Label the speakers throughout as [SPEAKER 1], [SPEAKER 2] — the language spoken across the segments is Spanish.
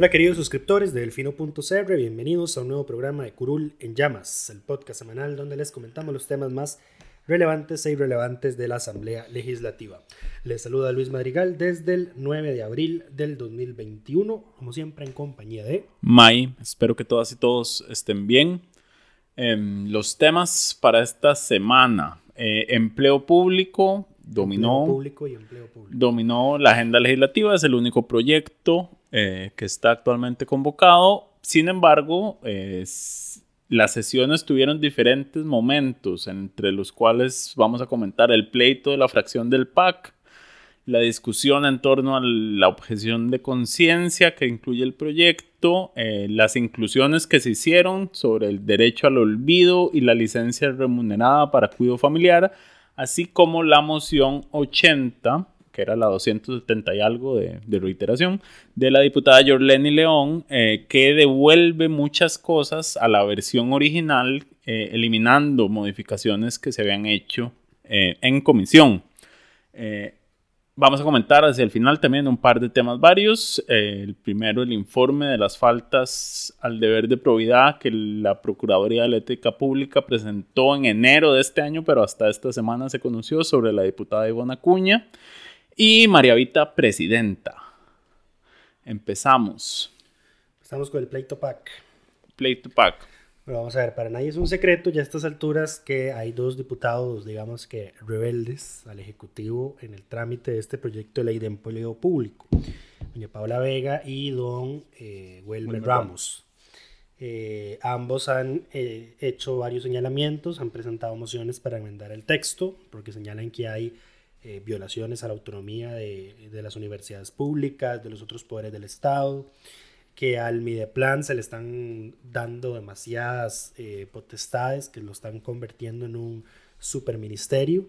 [SPEAKER 1] Hola queridos suscriptores de Delfino.cr, bienvenidos a un nuevo programa de Curul en Llamas, el podcast semanal donde les comentamos los temas más relevantes e irrelevantes de la Asamblea Legislativa. Les saluda Luis Madrigal desde el 9 de abril del 2021, como siempre en compañía de...
[SPEAKER 2] May, espero que todas y todos estén bien. Em, los temas para esta semana, eh, empleo público, dominó,
[SPEAKER 1] Empleo público y empleo público.
[SPEAKER 2] dominó la agenda legislativa, es el único proyecto eh, que está actualmente convocado. Sin embargo, eh, las sesiones tuvieron diferentes momentos, entre los cuales vamos a comentar el pleito de la fracción del PAC, la discusión en torno a la objeción de conciencia que incluye el proyecto, eh, las inclusiones que se hicieron sobre el derecho al olvido y la licencia remunerada para cuidado familiar, así como la moción 80, que era la 270 y algo de, de reiteración, de la diputada Yorleni León, eh, que devuelve muchas cosas a la versión original, eh, eliminando modificaciones que se habían hecho eh, en comisión. Eh, Vamos a comentar hacia el final también un par de temas varios. Eh, el primero, el informe de las faltas al deber de probidad que la Procuraduría de la Ética Pública presentó en enero de este año, pero hasta esta semana se conoció sobre la diputada Ivona Acuña. Y María Vita, presidenta. Empezamos.
[SPEAKER 1] Estamos con el pleito PAC.
[SPEAKER 2] Pleito PAC.
[SPEAKER 1] Pero vamos a ver, para nadie es un secreto ya a estas alturas que hay dos diputados, digamos que rebeldes al Ejecutivo en el trámite de este proyecto de ley de empleo público. Doña Paula Vega y don eh,
[SPEAKER 2] Wilmer
[SPEAKER 1] Ramos. Eh, ambos han eh, hecho varios señalamientos, han presentado mociones para enmendar el texto, porque señalan que hay eh, violaciones a la autonomía de, de las universidades públicas, de los otros poderes del Estado, que al Mideplan se le están dando demasiadas eh, potestades que lo están convirtiendo en un superministerio,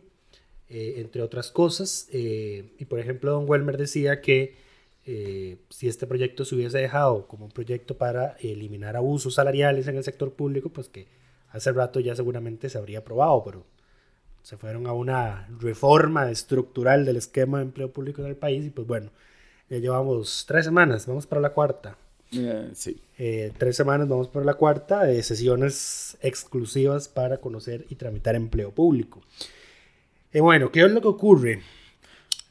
[SPEAKER 1] eh, entre otras cosas. Eh, y por ejemplo, don Welmer decía que si este proyecto se hubiese dejado como un proyecto para eliminar abusos salariales en el sector público, pues que hace rato ya seguramente se habría aprobado, pero se fueron a una reforma estructural del esquema de empleo público en el país y pues bueno, ya llevamos tres semanas, vamos para la cuarta.
[SPEAKER 2] sí.
[SPEAKER 1] Eh, tres semanas, vamos por la cuarta, de sesiones exclusivas para conocer y tramitar empleo público. Eh, bueno, ¿qué es lo que ocurre?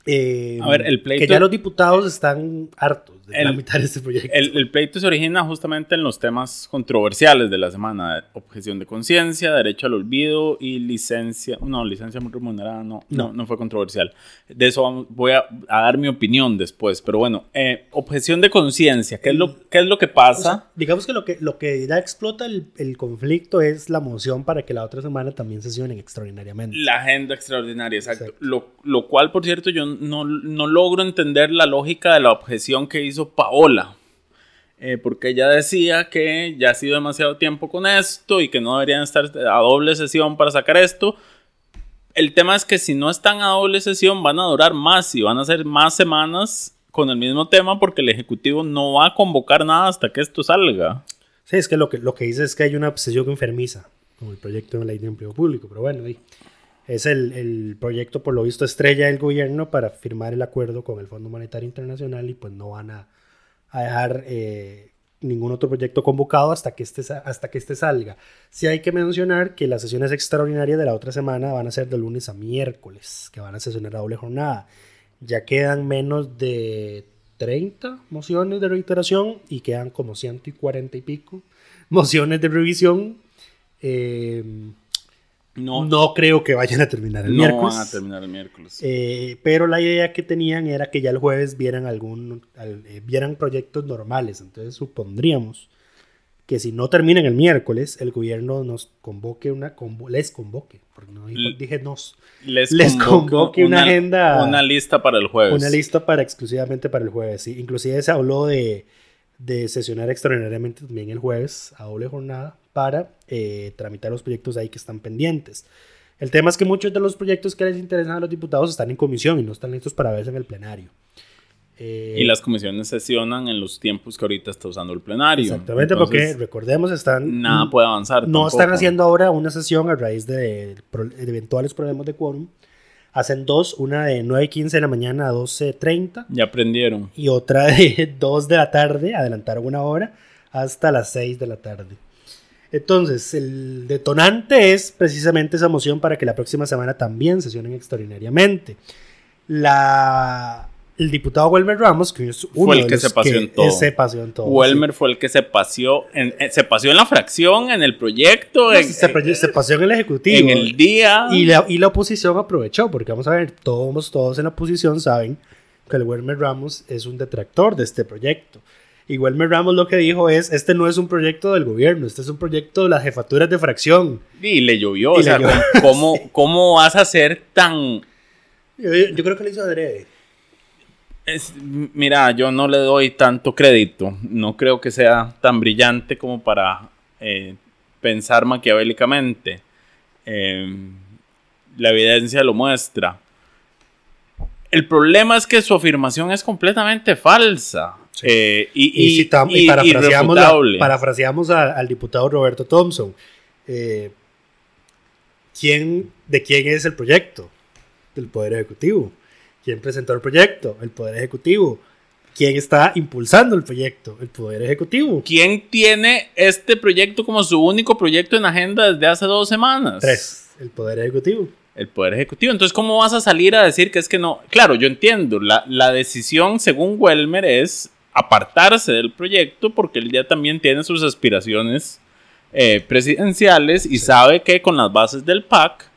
[SPEAKER 1] Eh,
[SPEAKER 2] A ver, el pleito-
[SPEAKER 1] Que ya los diputados están hartos de tramitar este proyecto.
[SPEAKER 2] El, el pleito se origina justamente en los temas controversiales de la semana. Objeción de conciencia, derecho al olvido y licencia. No, licencia muy remunerada no, no.
[SPEAKER 1] No.
[SPEAKER 2] no fue controversial. De eso vamos- voy a, a dar mi opinión después. Pero bueno, eh, objeción de conciencia. ¿Qué, es lo, ¿Qué es lo que
[SPEAKER 1] O
[SPEAKER 2] pasa?
[SPEAKER 1] sea, digamos que lo que, lo que ya explota el, el conflicto es la moción para que la otra semana también sesionen extraordinariamente.
[SPEAKER 2] La agenda extraordinaria, exacto.
[SPEAKER 1] Exacto.
[SPEAKER 2] Lo, lo cual, por cierto, yo no, no logro entender la lógica de la objeción que hizo Paola. Eh, porque ella decía que ya ha sido demasiado tiempo con esto y que no deberían estar a doble sesión para sacar esto. El tema es que si no están a doble sesión van a durar más y van a ser más semanas con el mismo tema porque el Ejecutivo no va a convocar nada hasta que esto salga.
[SPEAKER 1] Sí, es que lo que, lo que dice es que hay una obsesión enfermiza con el proyecto de ley de empleo público, pero bueno, ahí es el, el proyecto por lo visto estrella del gobierno para firmar el acuerdo con el Fondo Monetario Internacional y pues no van a, a dejar eh, ningún otro proyecto convocado hasta que, este, hasta que este salga. Sí hay que mencionar que las sesiones extraordinarias de la otra semana van a ser de lunes a miércoles, que van a sesionar a doble jornada. Ya quedan menos de 30 mociones de reiteración y quedan como 140 y pico mociones de revisión. Eh, no, no creo que vayan a terminar el
[SPEAKER 2] no
[SPEAKER 1] miércoles.
[SPEAKER 2] van a terminar el miércoles.
[SPEAKER 1] Eh, pero la idea que tenían era que ya el jueves vieran algún al- eh, vieran proyectos normales. Entonces supondríamos que si no terminan el miércoles, el gobierno nos convoque una convo- les convoque, porque no dije nos,
[SPEAKER 2] les,
[SPEAKER 1] convoque una agenda-
[SPEAKER 2] Una lista para el jueves.
[SPEAKER 1] una lista para exclusivamente para el jueves. Sí. Inclusive se habló de, de sesionar extraordinariamente también el jueves a doble jornada para eh, tramitar los proyectos ahí que están pendientes. El tema es que muchos de los proyectos que les interesan a los diputados están en comisión y no están listos para verse en el plenario. Eh,
[SPEAKER 2] Y las comisiones sesionan en los tiempos que ahorita está usando el plenario.
[SPEAKER 1] Exactamente,
[SPEAKER 2] Entonces,
[SPEAKER 1] porque recordemos, están...
[SPEAKER 2] nada puede avanzar.
[SPEAKER 1] No
[SPEAKER 2] tampoco.
[SPEAKER 1] están haciendo ahora una sesión a raíz de eventuales problemas de quórum. Hacen dos, una de 9 y 15 de la mañana a 12.30
[SPEAKER 2] Ya aprendieron.
[SPEAKER 1] y otra de 2 de la tarde, adelantaron una hora, hasta las 6 de la tarde. Entonces, el detonante es precisamente esa moción para que la próxima semana también sesionen extraordinariamente. La, el diputado Welmer Ramos, que es uno
[SPEAKER 2] Fue el
[SPEAKER 1] de
[SPEAKER 2] que
[SPEAKER 1] los
[SPEAKER 2] se paseó en todo.
[SPEAKER 1] eh, se paseó en todo.
[SPEAKER 2] Welmer fue el que se paseó en, eh, se paseó en la fracción, en el proyecto,
[SPEAKER 1] sí.
[SPEAKER 2] en,
[SPEAKER 1] se, pre- se paseó en el Ejecutivo.
[SPEAKER 2] en el día.
[SPEAKER 1] Y la, y la oposición aprovechó, porque vamos a ver, todos, todos en la oposición saben que el Wilmer Ramos es un detractor de este proyecto. Y Wilmer Ramos lo que dijo es, este no es un proyecto del gobierno, este es un proyecto de las jefaturas de fracción.
[SPEAKER 2] Y le llovió.
[SPEAKER 1] Y
[SPEAKER 2] o
[SPEAKER 1] le
[SPEAKER 2] sea,
[SPEAKER 1] llovió.
[SPEAKER 2] ¿cómo, ¿cómo vas a ser tan...
[SPEAKER 1] Yo, yo creo que lo hizo adrede.
[SPEAKER 2] Es- mira, yo no le doy tanto crédito. No creo que sea tan brillante como para eh, pensar maquiavélicamente. Eh, la evidencia lo muestra. El problema es que su afirmación es completamente falsa.
[SPEAKER 1] Sí.
[SPEAKER 2] eh, y,
[SPEAKER 1] Y,
[SPEAKER 2] y-
[SPEAKER 1] citamos- y
[SPEAKER 2] y-
[SPEAKER 1] parafraseamos, la-
[SPEAKER 2] irrefutable.
[SPEAKER 1] parafraseamos a- al diputado Roberto Thompson. Eh, ¿quién, ¿De quién es el proyecto? Del Poder Ejecutivo. ¿Quién presentó el proyecto? El Poder Ejecutivo. ¿Quién está impulsando el proyecto? El Poder Ejecutivo.
[SPEAKER 2] ¿Quién tiene este proyecto como su único proyecto en agenda desde hace dos semanas?
[SPEAKER 1] Tres. El Poder Ejecutivo.
[SPEAKER 2] el Poder Ejecutivo. Entonces, ¿cómo vas a salir a decir que es que no? Claro, yo entiendo, la, la decisión, según Welmer, es apartarse del proyecto porque él ya también tiene sus aspiraciones eh, presidenciales y sabe que con las bases del PAC,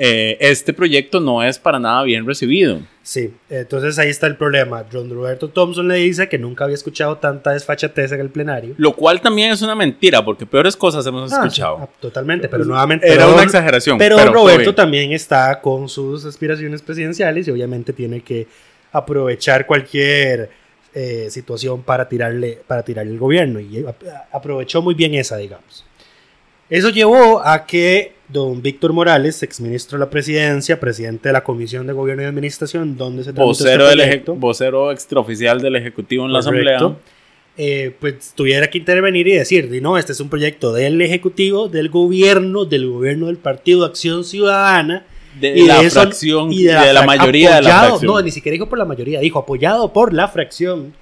[SPEAKER 2] eh, este proyecto no es para nada bien recibido.
[SPEAKER 1] Sí, entonces ahí está el problema. John Roberto Thompson le dice que nunca había escuchado tanta desfachatez en el plenario.
[SPEAKER 2] Lo cual también es una mentira, porque peores cosas hemos
[SPEAKER 1] Ah,
[SPEAKER 2] escuchado.
[SPEAKER 1] sí, ah, totalmente, pero nuevamente.
[SPEAKER 2] Era
[SPEAKER 1] pero
[SPEAKER 2] una exageración.
[SPEAKER 1] Pero, Roberto también está con sus aspiraciones presidenciales y obviamente tiene que aprovechar cualquier eh, situación para tirarle, para tirarle el gobierno. Y ap- aprovechó muy bien esa, digamos. Eso llevó a que don Víctor Morales, exministro de la presidencia, presidente de la Comisión de Gobierno y Administración, donde se tramitó
[SPEAKER 2] vocero,
[SPEAKER 1] este
[SPEAKER 2] del vocero extraoficial del Ejecutivo en la. Asamblea.
[SPEAKER 1] eh, pues tuviera que intervenir y decir, "Di, no, este es un proyecto del Ejecutivo, del gobierno, del gobierno del Partido Acción Ciudadana.
[SPEAKER 2] De
[SPEAKER 1] y
[SPEAKER 2] la
[SPEAKER 1] eso-
[SPEAKER 2] fracción,
[SPEAKER 1] y
[SPEAKER 2] de la,
[SPEAKER 1] frac-
[SPEAKER 2] mayoría de la
[SPEAKER 1] apoyado-
[SPEAKER 2] fracción.
[SPEAKER 1] No, ni siquiera dijo por la mayoría, dijo apoyado por la fracción.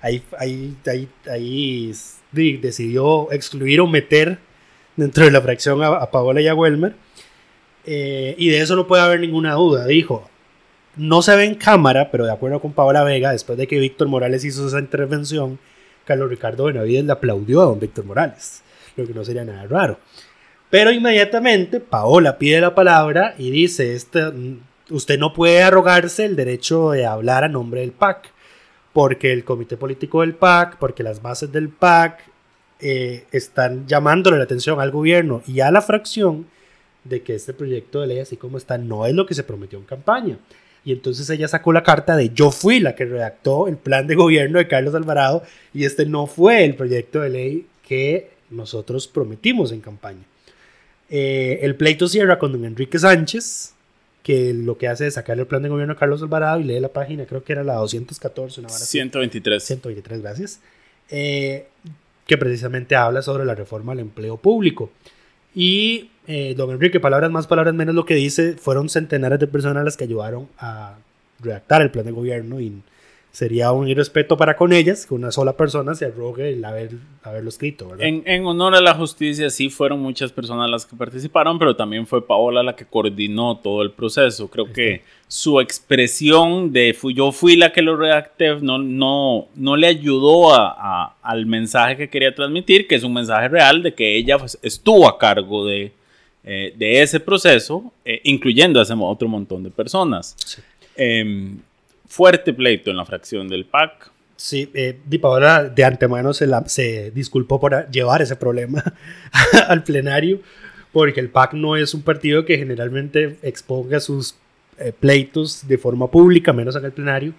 [SPEAKER 1] Ahí, ahí, ahí, ahí di- decidió excluir o meter dentro de la fracción a, a Paola y a Welmer. Eh, y de eso no puede haber ninguna duda, dijo. No se ve en cámara, pero de acuerdo con Paola Vega, después de que Víctor Morales hizo esa intervención, Carlos Ricardo Benavides le aplaudió a don Víctor Morales, lo que no sería nada raro. Pero inmediatamente Paola pide la palabra y dice, este, mm, usted no puede arrogarse el derecho de hablar a nombre del PAC, porque el comité político del PAC, porque las bases del PAC eh, están llamándole la atención al gobierno y a la fracción de que este proyecto de ley así como está no es lo que se prometió en campaña. Y entonces ella sacó la carta de yo fui la que redactó el plan de gobierno de Carlos Alvarado y este no fue el proyecto de ley que nosotros prometimos en campaña. Eh, el pleito cierra con don Enrique Sánchez, que lo que hace es sacar el plan de gobierno de Carlos Alvarado y lee la página, creo que era la 214, una vara así.
[SPEAKER 2] 123.
[SPEAKER 1] 123, gracias. eh, que precisamente habla sobre la reforma al empleo público. Y eh, don Enrique, palabras más, palabras menos, lo que dice, fueron centenares de personas las que ayudaron a redactar el plan de gobierno y sería un irrespeto para con ellas que una sola persona se arrogue el haber, haberlo escrito, ¿verdad?
[SPEAKER 2] En, en honor a la justicia, sí fueron muchas personas las que participaron, pero también fue Paola la que coordinó todo el proceso. Creo que su expresión de fui, yo fui la que lo redacté no, no, no le ayudó a, a- al mensaje que quería transmitir, que es un mensaje real de que ella pues, estuvo a cargo de, eh, de ese proceso, eh, incluyendo a ese otro montón de personas. Em, fuerte pleito en la fracción del PAC.
[SPEAKER 1] Sí, eh, Di Paola de antemano se, la- se disculpó por llevar ese problema al plenario, porque el PAC no es un partido que generalmente exponga sus eh, pleitos de forma pública, menos en el plenario.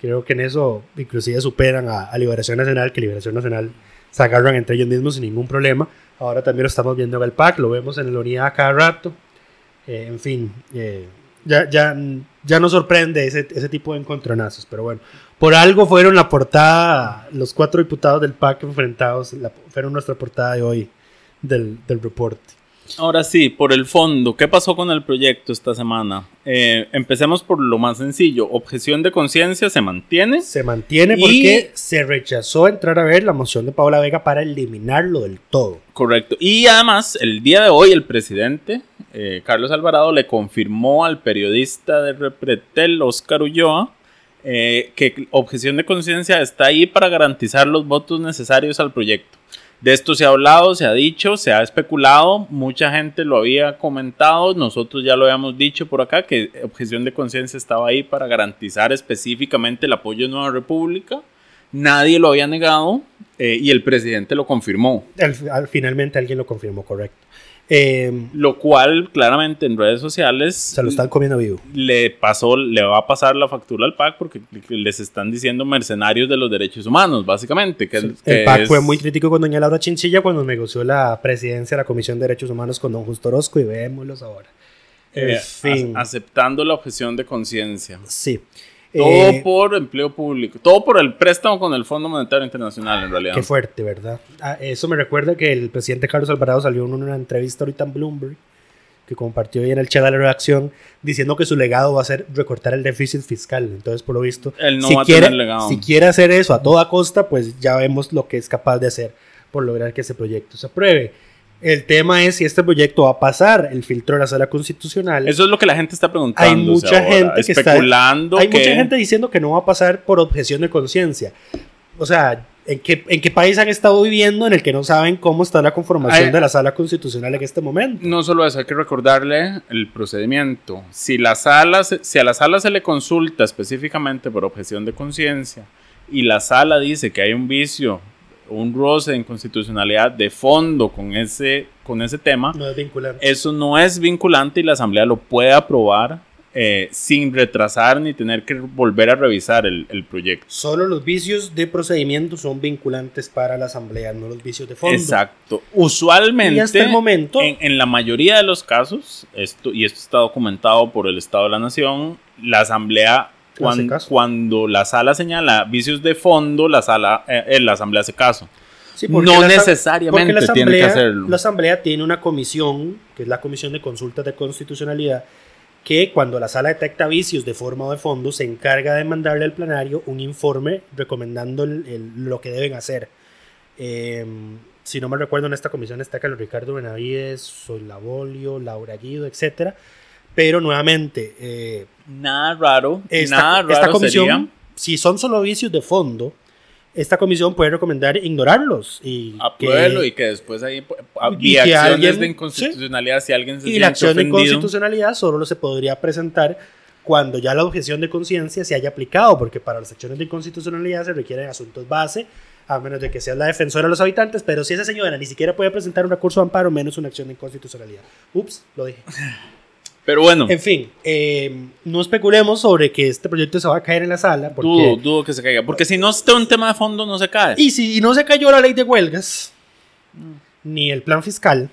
[SPEAKER 1] Creo que en eso inclusive superan a, a Liberación Nacional, que Liberación Nacional se agarran entre ellos mismos sin ningún problema. Ahora también lo estamos viendo en el PAC, lo vemos en la unidad cada rato. Eh, en fin, eh, ya, ya, ya nos sorprende ese, ese tipo de encontronazos, pero bueno. Por algo fueron la portada, los cuatro diputados del PAC enfrentados, la- fueron nuestra portada de hoy del, del reporte.
[SPEAKER 2] Ahora sí, por el fondo, ¿qué pasó con el proyecto esta semana? Eh, empecemos por lo más sencillo. Objeción de conciencia se mantiene.
[SPEAKER 1] Se mantiene
[SPEAKER 2] Y-
[SPEAKER 1] porque se rechazó entrar a ver la moción de Paula Vega para eliminarlo del todo.
[SPEAKER 2] Correcto. Y además, el día de hoy, el presidente, eh, Carlos Alvarado, le confirmó al periodista de Repretel, Oscar Ulloa, eh, que objeción de conciencia está ahí para garantizar los votos necesarios al proyecto. De esto se ha hablado, se ha dicho, se ha especulado, mucha gente lo había comentado, nosotros ya lo habíamos dicho por acá, que objeción de conciencia estaba ahí para garantizar específicamente el apoyo de Nueva República. Nadie lo había negado eh, y el presidente lo confirmó.
[SPEAKER 1] Al- al- finalmente alguien lo confirmó, correcto. Eh,
[SPEAKER 2] Lo cual claramente en redes sociales
[SPEAKER 1] se lo están comiendo vivo.
[SPEAKER 2] le pasó, le va a pasar la factura al PAC porque les están diciendo mercenarios de los derechos humanos, básicamente. Que, que
[SPEAKER 1] El PAC
[SPEAKER 2] es-
[SPEAKER 1] fue muy crítico con doña Laura Chinchilla cuando negoció la presidencia de la Comisión de Derechos Humanos con don Justo Orozco y veámoslos ahora.
[SPEAKER 2] eh,
[SPEAKER 1] En fin,
[SPEAKER 2] ac- aceptando la objeción de conciencia.
[SPEAKER 1] sí.
[SPEAKER 2] Todo
[SPEAKER 1] Eh,
[SPEAKER 2] por empleo público. Todo por el préstamo con el Fondo Monetario Internacional, en realidad.
[SPEAKER 1] Qué fuerte, ¿verdad? Ah, eso me recuerda que el presidente Carlos Alvarado salió en una entrevista ahorita en Bloomberg, que compartió ahí en el chat de la redacción, diciendo que su legado va a ser recortar el déficit fiscal. Entonces, por lo visto,
[SPEAKER 2] Él no
[SPEAKER 1] si,
[SPEAKER 2] va a tener legado.
[SPEAKER 1] si quiere hacer eso a toda costa, pues ya vemos lo que es capaz de hacer por lograr que ese proyecto se apruebe. El tema es si este proyecto va a pasar el filtro de la sala constitucional.
[SPEAKER 2] Eso es lo que la gente está preguntando.
[SPEAKER 1] hay mucha gente que está
[SPEAKER 2] especulando
[SPEAKER 1] hay
[SPEAKER 2] que
[SPEAKER 1] mucha gente diciendo que no va a pasar por objeción de conciencia. O sea, ¿en qué, ¿en qué país han estado viviendo en el que no saben cómo está la conformación de la sala constitucional en este momento?
[SPEAKER 2] No solo eso, hay que recordarle el procedimiento. Si, la sala, se- si a la sala se le consulta específicamente por objeción de conciencia y la sala dice que hay un vicio, un roce de inconstitucionalidad de fondo con ese, con ese tema,
[SPEAKER 1] No es vinculante.
[SPEAKER 2] eso no es vinculante y la Asamblea lo puede aprobar eh, sin retrasar ni tener que volver a revisar el, el proyecto.
[SPEAKER 1] Solo los vicios de procedimiento son vinculantes para la asamblea, no los vicios de fondo.
[SPEAKER 2] Exacto. Usualmente,
[SPEAKER 1] Y hasta el momento-
[SPEAKER 2] en, en la mayoría de los casos, esto, y esto está documentado por el Estado de la Nación, la Asamblea, cuando la sala señala vicios de fondo, la, sala, eh, eh, la Asamblea hace caso.
[SPEAKER 1] Sí,
[SPEAKER 2] No
[SPEAKER 1] la
[SPEAKER 2] necesariamente
[SPEAKER 1] la
[SPEAKER 2] tiene que
[SPEAKER 1] asamblea-
[SPEAKER 2] hacerlo.
[SPEAKER 1] La asamblea tiene una comisión, que es la comisión de consultas de constitucionalidad, que cuando la sala detecta vicios de forma o de fondo, se encarga de mandarle al plenario un informe recomendando el- el- lo que deben hacer. Eh, si no me recuerdo, en esta comisión está Carlos Ricardo Benavides, Solabolio, Laura Guido, etcétera. Pero nuevamente, eh,
[SPEAKER 2] Nada raro.
[SPEAKER 1] esta,
[SPEAKER 2] nada raro
[SPEAKER 1] esta comisión,
[SPEAKER 2] sería
[SPEAKER 1] si son solo vicios de fondo, esta comisión puede recomendar ignorarlos y
[SPEAKER 2] apruébelo
[SPEAKER 1] que-
[SPEAKER 2] y que después ahí pu-
[SPEAKER 1] y
[SPEAKER 2] acciones
[SPEAKER 1] alguien-
[SPEAKER 2] de inconstitucionalidad si alguien se
[SPEAKER 1] y la acción de
[SPEAKER 2] ofendido.
[SPEAKER 1] inconstitucionalidad solo se podría presentar cuando ya la objeción de conciencia se haya aplicado, porque para las acciones de inconstitucionalidad se requieren asuntos base, a menos de que sea la defensora de los habitantes, pero si esa señora ni siquiera puede presentar un recurso de amparo, menos una acción de inconstitucionalidad. Ups, lo dije.
[SPEAKER 2] Pero bueno,
[SPEAKER 1] En fin, eh, no especulemos sobre que este proyecto se va a caer en la sala, porque...
[SPEAKER 2] dudo, dudo que se caiga. Porque si no está un tema de fondo, no se cae.
[SPEAKER 1] Y si no se cayó la ley de huelgas, ni el plan fiscal,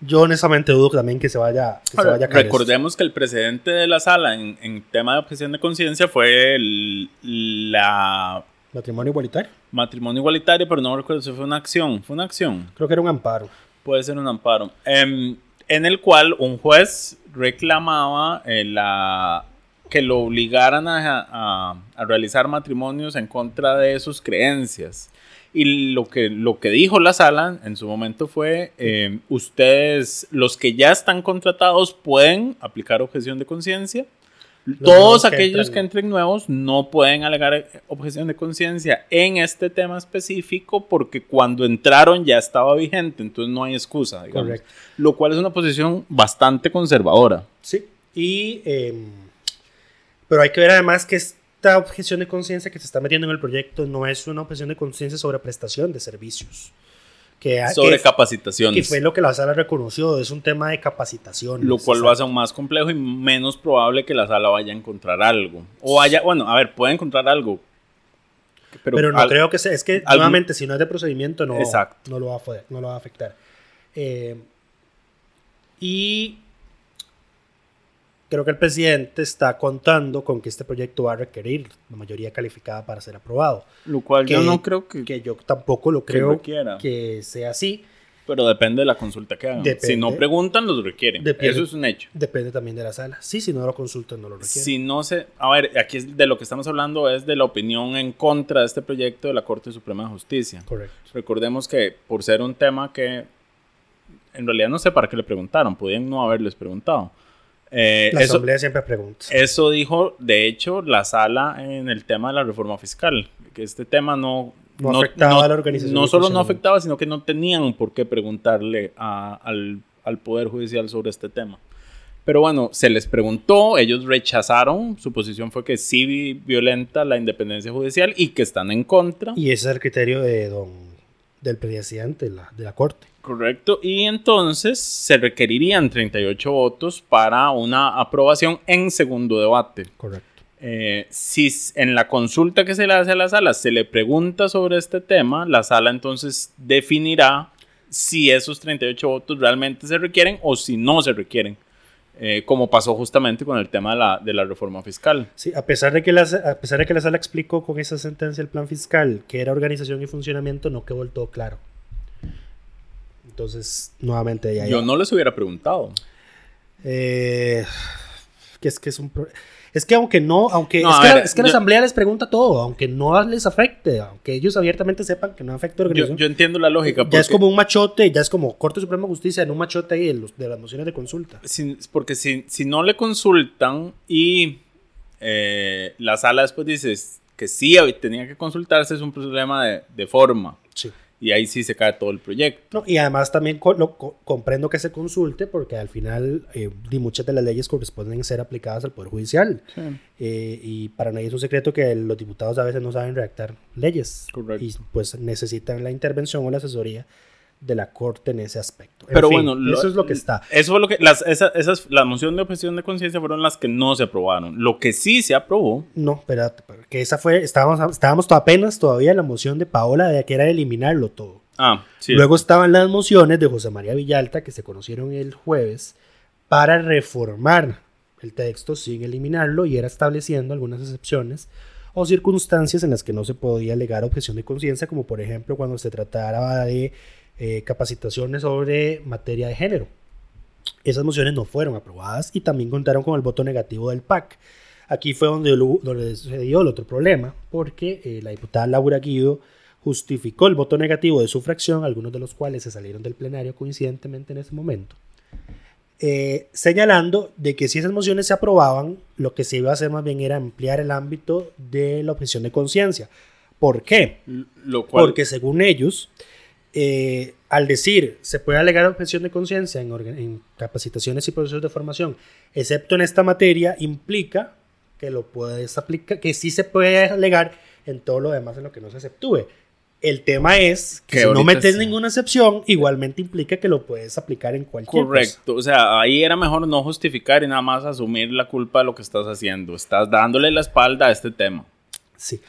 [SPEAKER 1] yo honestamente dudo también que se vaya, que se
[SPEAKER 2] Ahora,
[SPEAKER 1] vaya a caer. esto.
[SPEAKER 2] recordemos que el presidente de la sala en, en tema de objeción de conciencia fue el la
[SPEAKER 1] Matrimonio igualitario.
[SPEAKER 2] matrimonio igualitario, pero no recuerdo si fue una acción. Fue una acción.
[SPEAKER 1] Creo que era un amparo.
[SPEAKER 2] Puede ser un amparo. Em, en el cual un juez reclamaba eh, la que lo obligaran a, realizar matrimonios en contra de sus creencias. Y lo que, lo que dijo la sala en su momento fue, eh, ustedes, los que ya están contratados, pueden aplicar objeción de conciencia. Todos
[SPEAKER 1] que
[SPEAKER 2] aquellos que entren nuevos no pueden alegar objeción de conciencia en este tema específico porque cuando entraron ya estaba vigente, entonces no hay excusa, digamos.
[SPEAKER 1] Correcto.
[SPEAKER 2] Lo cual es una posición bastante conservadora.
[SPEAKER 1] Sí. Y, em, pero hay que ver además que esta objeción de conciencia que se está metiendo en el proyecto no es una objeción de conciencia sobre prestación de servicios. Que,
[SPEAKER 2] Sobre
[SPEAKER 1] que-
[SPEAKER 2] capacitaciones.
[SPEAKER 1] que fue lo que la sala reconoció, es un tema de capacitación.
[SPEAKER 2] Lo cual lo hace aún más complejo y menos probable que la sala vaya a encontrar algo. O vaya, bueno, a ver, puede encontrar algo. Pero,
[SPEAKER 1] Pero, no
[SPEAKER 2] al-
[SPEAKER 1] creo que sea, es que
[SPEAKER 2] algún-
[SPEAKER 1] nuevamente si no es de procedimiento no,
[SPEAKER 2] Exacto.
[SPEAKER 1] no, lo, va a, poder- no lo va a afectar. Eh, y creo que el presidente está contando con que este proyecto va a requerir la mayoría calificada para ser aprobado.
[SPEAKER 2] Lo cual yo no creo que,
[SPEAKER 1] Que yo tampoco lo
[SPEAKER 2] Que
[SPEAKER 1] creo que sea así.
[SPEAKER 2] Pero depende de la consulta que hagan.
[SPEAKER 1] Depende.
[SPEAKER 2] Si no preguntan, los requieren.
[SPEAKER 1] Depende.
[SPEAKER 2] Eso es un hecho.
[SPEAKER 1] Depende también de la sala. Sí, si no lo consultan, no lo requieren.
[SPEAKER 2] Si no se. A ver, aquí es de lo que estamos hablando es de la opinión en contra de este proyecto de la Corte Suprema de Justicia.
[SPEAKER 1] Correcto.
[SPEAKER 2] Recordemos que por ser un tema que en realidad no sé para qué le preguntaron, podían no haberles preguntado. Eh,
[SPEAKER 1] La
[SPEAKER 2] eso,
[SPEAKER 1] asamblea siempre pregunta.
[SPEAKER 2] eso dijo, de hecho, la sala en el tema de la reforma fiscal, que este tema no...
[SPEAKER 1] No afectaba a la organización
[SPEAKER 2] No solo no afectaba, sino que no tenían por qué preguntarle a- al, al Poder Judicial sobre este tema. Pero bueno, se les preguntó, ellos rechazaron, su posición fue que sí vi- violenta la independencia judicial y que están en contra.
[SPEAKER 1] Y ese es el criterio de don, del presidente de la, de la corte.
[SPEAKER 2] Correcto, y entonces se requerirían 38 votos para una aprobación en segundo debate.
[SPEAKER 1] Correcto.
[SPEAKER 2] Eh, si en la consulta que se le hace a la sala se le pregunta sobre este tema, la sala entonces definirá si esos 38 votos realmente se requieren o si no se requieren, eh, como pasó justamente con el tema de la, de la reforma fiscal.
[SPEAKER 1] Sí, a pesar, de que la, a pesar de que la sala explicó con esa sentencia el plan fiscal que era organización y funcionamiento, no quedó todo claro. Entonces, nuevamente, ya,
[SPEAKER 2] Yo no les hubiera preguntado.
[SPEAKER 1] Eh, que es que es un pro- es que aunque no, aunque
[SPEAKER 2] No,
[SPEAKER 1] es, que, la-
[SPEAKER 2] ver,
[SPEAKER 1] es que la
[SPEAKER 2] yo-
[SPEAKER 1] asamblea les pregunta todo, aunque no les afecte, aunque ellos abiertamente sepan que no afecta a la
[SPEAKER 2] Yo,
[SPEAKER 1] organización.
[SPEAKER 2] yo entiendo la lógica.
[SPEAKER 1] ya es
[SPEAKER 2] porque-
[SPEAKER 1] como un machote, ya es como Corte Suprema de Justicia en un machote ahí de, los- de las mociones de consulta.
[SPEAKER 2] si- porque si, si no le consultan y eh, la sala después dice que sí tenía que consultarse, es un problema de, de forma. Y ahí sí se cae todo el proyecto.
[SPEAKER 1] No, y además también co- lo- co- comprendo que se consulte porque al final eh, ni muchas de las leyes corresponden ser aplicadas al Poder Judicial. Eh, y para nadie es un secreto que los diputados a veces no saben redactar leyes.
[SPEAKER 2] Correcto.
[SPEAKER 1] Y pues necesitan la intervención o la asesoría de la Corte en ese aspecto. En
[SPEAKER 2] Pero
[SPEAKER 1] fin,
[SPEAKER 2] bueno, lo-
[SPEAKER 1] eso es lo que está.
[SPEAKER 2] Eso fue lo que. Las, esa- esas, la moción de objeción de conciencia fueron las que no se aprobaron. Lo que sí se aprobó.
[SPEAKER 1] No, espérate, que esa fue, estábamos, estábamos apenas todavía en la moción de Paola de que era eliminarlo todo.
[SPEAKER 2] Ah, sí.
[SPEAKER 1] Luego estaban las mociones de José María Villalta que se conocieron el jueves para reformar el texto sin eliminarlo y era estableciendo algunas excepciones o circunstancias en las que no se podía alegar objeción de conciencia, como por ejemplo cuando se tratara de eh, capacitaciones sobre materia de género. Esas mociones no fueron aprobadas y también contaron con el voto negativo del PAC. Aquí fue donde, donde sucedió el otro problema, porque eh, la diputada Laura Guido justificó el voto negativo de su fracción, algunos de los cuales se salieron del plenario coincidentemente en ese momento, eh, señalando de que si esas mociones se aprobaban, lo que se iba a hacer más bien era ampliar el ámbito de la objeción de conciencia. ¿Por qué?
[SPEAKER 2] Lo cual.
[SPEAKER 1] Porque según ellos, eh, al decir se puede alegar objeción de conciencia en, en capacitaciones y procesos de formación, excepto en esta materia, implica que lo puedes aplicar, que sí se puede alegar en todo lo demás en lo que no se exceptúe. El tema es que
[SPEAKER 2] Que
[SPEAKER 1] si no metes
[SPEAKER 2] sí.
[SPEAKER 1] ninguna excepción, igualmente implica que lo puedes aplicar en cualquier cosa.
[SPEAKER 2] Correcto, o sea, ahí era mejor no justificar y nada más asumir la culpa de lo que estás haciendo. Estás dándole la espalda a este tema.
[SPEAKER 1] Sí.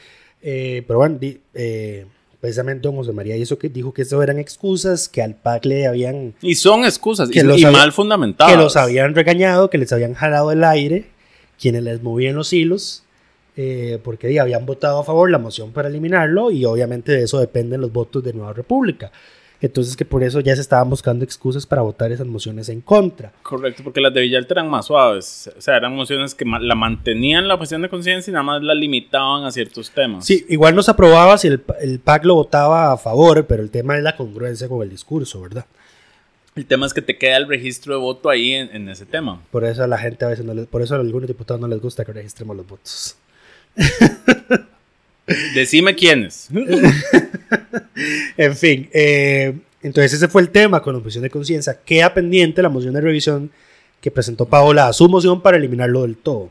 [SPEAKER 1] Eh, pero bueno, di- eh, precisamente don José María hizo que dijo que eso eran excusas, que al PAC le habían
[SPEAKER 2] Y son excusas
[SPEAKER 1] Que
[SPEAKER 2] y,
[SPEAKER 1] los
[SPEAKER 2] y mal fundamentadas.
[SPEAKER 1] que los habían regañado, que les habían jalado el aire, quienes les movían los hilos, eh, porque habían votado a favor la moción para eliminarlo y obviamente de eso dependen los votos de Nueva República. Entonces que por eso ya se estaban buscando excusas para votar esas mociones en contra.
[SPEAKER 2] Correcto, porque las de Villalta eran más suaves. O sea, eran mociones que la mantenían la cuestión de conciencia y nada más la limitaban a ciertos temas.
[SPEAKER 1] Sí, igual no se aprobaba si el, el PAC lo votaba a favor, pero el tema es la congruencia con el discurso, ¿verdad?
[SPEAKER 2] El tema es que te queda el registro de voto ahí en, en ese tema.
[SPEAKER 1] Por eso a la gente a veces no les, por eso a algunos diputados no les gusta que registremos los votos.
[SPEAKER 2] Decime quiénes.
[SPEAKER 1] en fin, eh, entonces ese fue el tema con la objeción de conciencia. Queda pendiente la moción de revisión que presentó Paola a su moción para eliminarlo del todo.